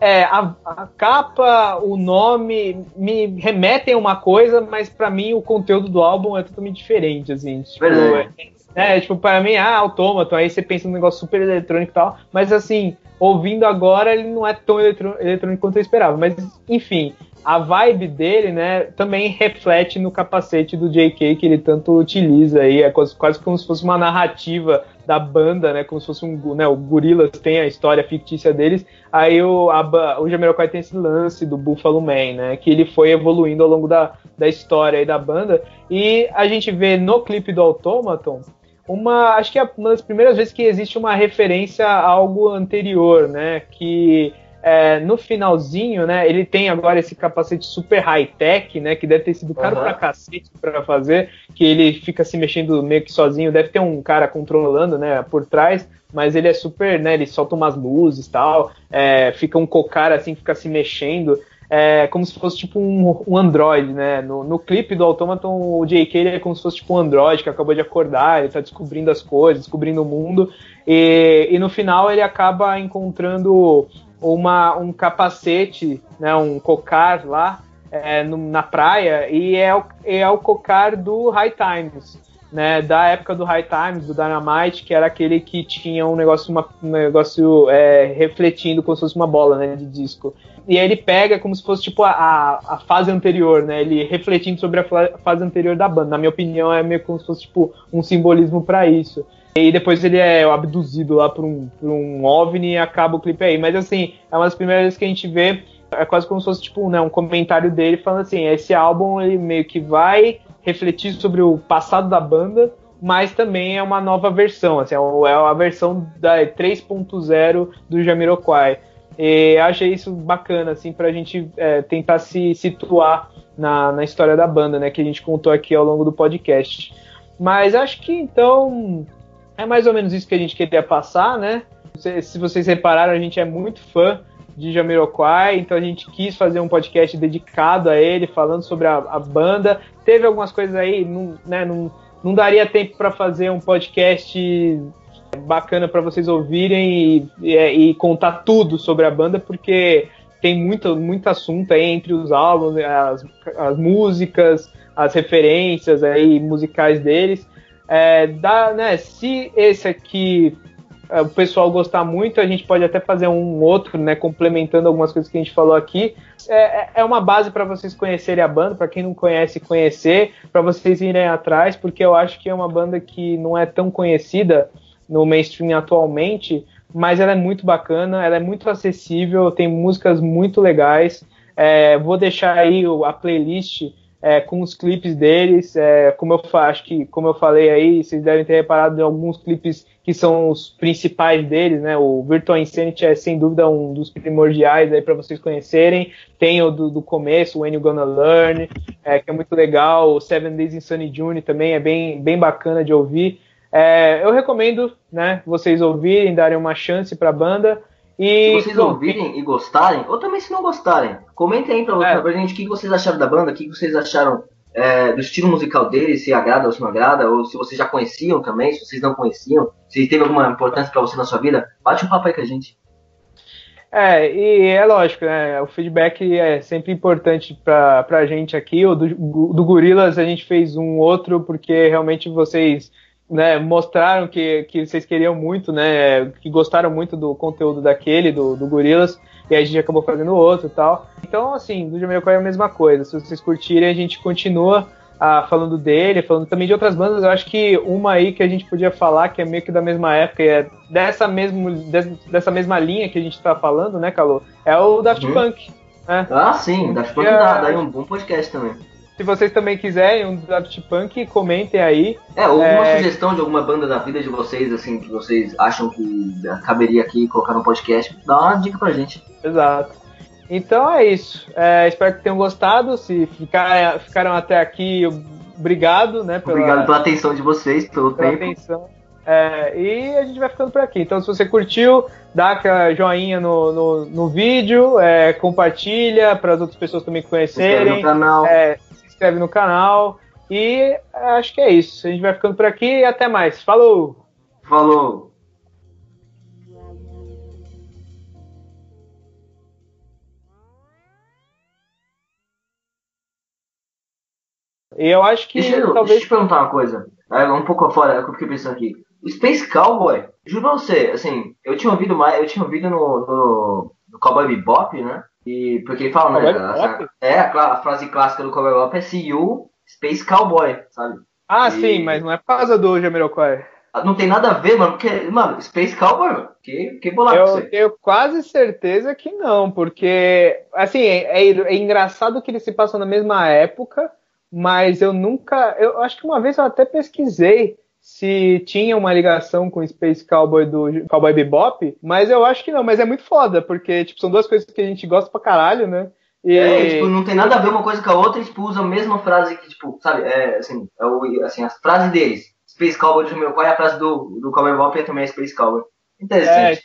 [SPEAKER 1] é, a, a, capa, o nome me remetem a uma coisa, mas para mim o conteúdo do álbum é totalmente diferente, assim. Tipo, é, é, tipo, para mim, ah, Automaton, aí você pensa num negócio super eletrônico e tal, mas assim, ouvindo agora ele não é tão eletrônico quanto eu esperava, mas enfim, a vibe dele, né, também reflete no capacete do JK que ele tanto utiliza aí, é quase, quase como se fosse uma narrativa da banda, né, como se fosse um, né, o Gorillaz tem a história fictícia deles, aí o, o Jamiroquai tem esse lance do Buffalo Man, né, que ele foi evoluindo ao longo da, da história aí da banda, e a gente vê no clipe do Automaton, uma, acho que é uma das primeiras vezes que existe uma referência a algo anterior, né, que é, no finalzinho, né, ele tem agora esse capacete super high-tech, né, que deve ter sido caro uhum. pra cacete pra fazer, que ele fica se mexendo meio que sozinho, deve ter um cara controlando, né, por trás, mas ele é super, né, ele solta umas luzes e tal, é, fica um cocar assim, fica se mexendo, é como se fosse tipo um, um Android, né? No, no clipe do Automaton, o JK ele é como se fosse tipo um Android que acabou de acordar, ele tá descobrindo as coisas, descobrindo o mundo, e, e no final ele acaba encontrando uma, um capacete, né, um cocar lá é, no, na praia, e é o, é o cocar do High Times, né, da época do High Times, do Dynamite, que era aquele que tinha um negócio, uma, um negócio é, refletindo como se fosse uma bola né, de disco. E aí ele pega como se fosse tipo a, a fase anterior, né? Ele refletindo sobre a fase anterior da banda. Na minha opinião, é meio como se fosse tipo um simbolismo para isso. E depois ele é abduzido lá por um, por um OVNI e acaba o clipe aí. Mas assim, é uma das primeiras vezes que a gente vê, é quase como se fosse tipo, né, um comentário dele falando assim, esse álbum ele meio que vai refletir sobre o passado da banda, mas também é uma nova versão, assim, é, é a versão da 3.0 do Jamiroquai. E achei isso bacana, assim, pra gente é, tentar se situar na, na história da banda, né, que a gente contou aqui ao longo do podcast. Mas acho que então é mais ou menos isso que a gente queria passar, né? Se vocês repararam, a gente é muito fã de Jamiroquai, então a gente quis fazer um podcast dedicado a ele, falando sobre a, a banda. Teve algumas coisas aí, não, né, não, não daria tempo para fazer um podcast bacana para vocês ouvirem e, e, e, contar tudo sobre a banda, porque tem muito, muito assunto aí entre os álbuns, as, as músicas, as referências aí musicais deles. É, dá, né, se esse aqui é, o pessoal gostar muito, a gente pode até fazer um outro, né, complementando algumas coisas que a gente falou aqui. É, é, é uma base para vocês conhecerem a banda, para quem não conhece, conhecer, para vocês irem atrás, porque eu acho que é uma banda que não é tão conhecida no mainstream atualmente, mas ela é muito bacana, ela é muito acessível, tem músicas muito legais. É, vou deixar aí a playlist é, com os clipes deles. É, como eu acho que, como eu falei aí, vocês devem ter reparado em alguns clipes que são os principais deles, né? O Virtual Insanity é sem dúvida um dos primordiais aí para vocês conhecerem. Tem o do, do começo, o When You Gonna Learn, é, que é muito legal. O Seven Days in Sunny June também é bem, bem bacana de ouvir. É, eu recomendo, né, vocês ouvirem, darem uma chance para a banda.
[SPEAKER 2] E, se vocês bom, ouvirem e gostarem, ou também se não gostarem, comentem aí pra, é. pra gente o que vocês acharam da banda, o que vocês acharam é, do estilo musical dele, se agrada ou se não agrada, ou se vocês já conheciam também, se vocês não conheciam, se teve alguma importância para você na sua vida, bate um papo aí com a gente.
[SPEAKER 1] É, e é lógico, né? O feedback é sempre importante pra, pra gente aqui. O do, do Gorilas a gente fez um outro, porque realmente vocês né, mostraram que, que vocês queriam muito, né, que gostaram muito do conteúdo daquele, do, do Gorilas, e a gente acabou fazendo outro e tal. Então, assim, do Jamiroquai é a mesma coisa. Se vocês curtirem, a gente continua ah, falando dele, falando também de outras bandas. Eu acho que uma aí que a gente podia falar, que é meio que da mesma época, e é dessa, mesmo, dessa mesma linha que a gente tá falando, né, Calô? É o Daft uhum. Punk.
[SPEAKER 2] Né? Ah, sim, Daft Punk é... dá, dá um bom podcast também.
[SPEAKER 1] Se vocês também quiserem um Daft Punk, comentem aí.
[SPEAKER 2] É, alguma é... sugestão de alguma banda da vida de vocês, assim, que vocês acham que caberia aqui colocar no podcast, dá uma dica pra gente.
[SPEAKER 1] Exato. Então é isso. É, espero que tenham gostado. Se ficar, ficaram até aqui, obrigado, né?
[SPEAKER 2] Pela, obrigado pela atenção de vocês, pelo pela tempo. Atenção.
[SPEAKER 1] É, e a gente vai ficando por aqui. Então, se você curtiu, dá aquela joinha no, no, no vídeo, é, compartilha para as outras pessoas também conhecerem. Se inscreve no canal. É, inscreve no canal. E acho que é isso. A gente vai ficando por aqui e até mais. Falou!
[SPEAKER 2] Falou!
[SPEAKER 1] E eu acho que.
[SPEAKER 2] Deixa eu, talvez... deixa eu te perguntar uma coisa. É um pouco fora, é o que eu fiquei pensando aqui. O Space Cowboy, juro pra você, assim, eu tinha ouvido mais, eu tinha ouvido no, no, no Cowboy Bebop, né? E porque ele fala, né? Essa, é, a, a, frase clássica do Cowboy é See You, Space Cowboy, sabe?
[SPEAKER 1] Ah, e... sim, mas não é por causa do Jamiroquai.
[SPEAKER 2] Ah, não tem nada a ver, mano, porque, mano, Space Cowboy, mano, que, que bolado
[SPEAKER 1] Eu tenho quase certeza que não, porque, assim, é, é, é, engraçado que eles se passam na mesma época, mas eu nunca, eu acho que uma vez eu até pesquisei se tinha uma ligação com o Space Cowboy do Cowboy Bebop, mas eu acho que não, mas é muito foda, porque tipo, são duas coisas que a gente gosta pra caralho, né?
[SPEAKER 2] E... É, tipo, não tem nada a ver uma coisa com a outra, e tipo, usa a mesma frase que, tipo, sabe, é, assim, é o, assim, as frases deles. Space Cowboy do meu pai, a frase do, do Cowboy Bebop é também Space Cowboy. Interessante.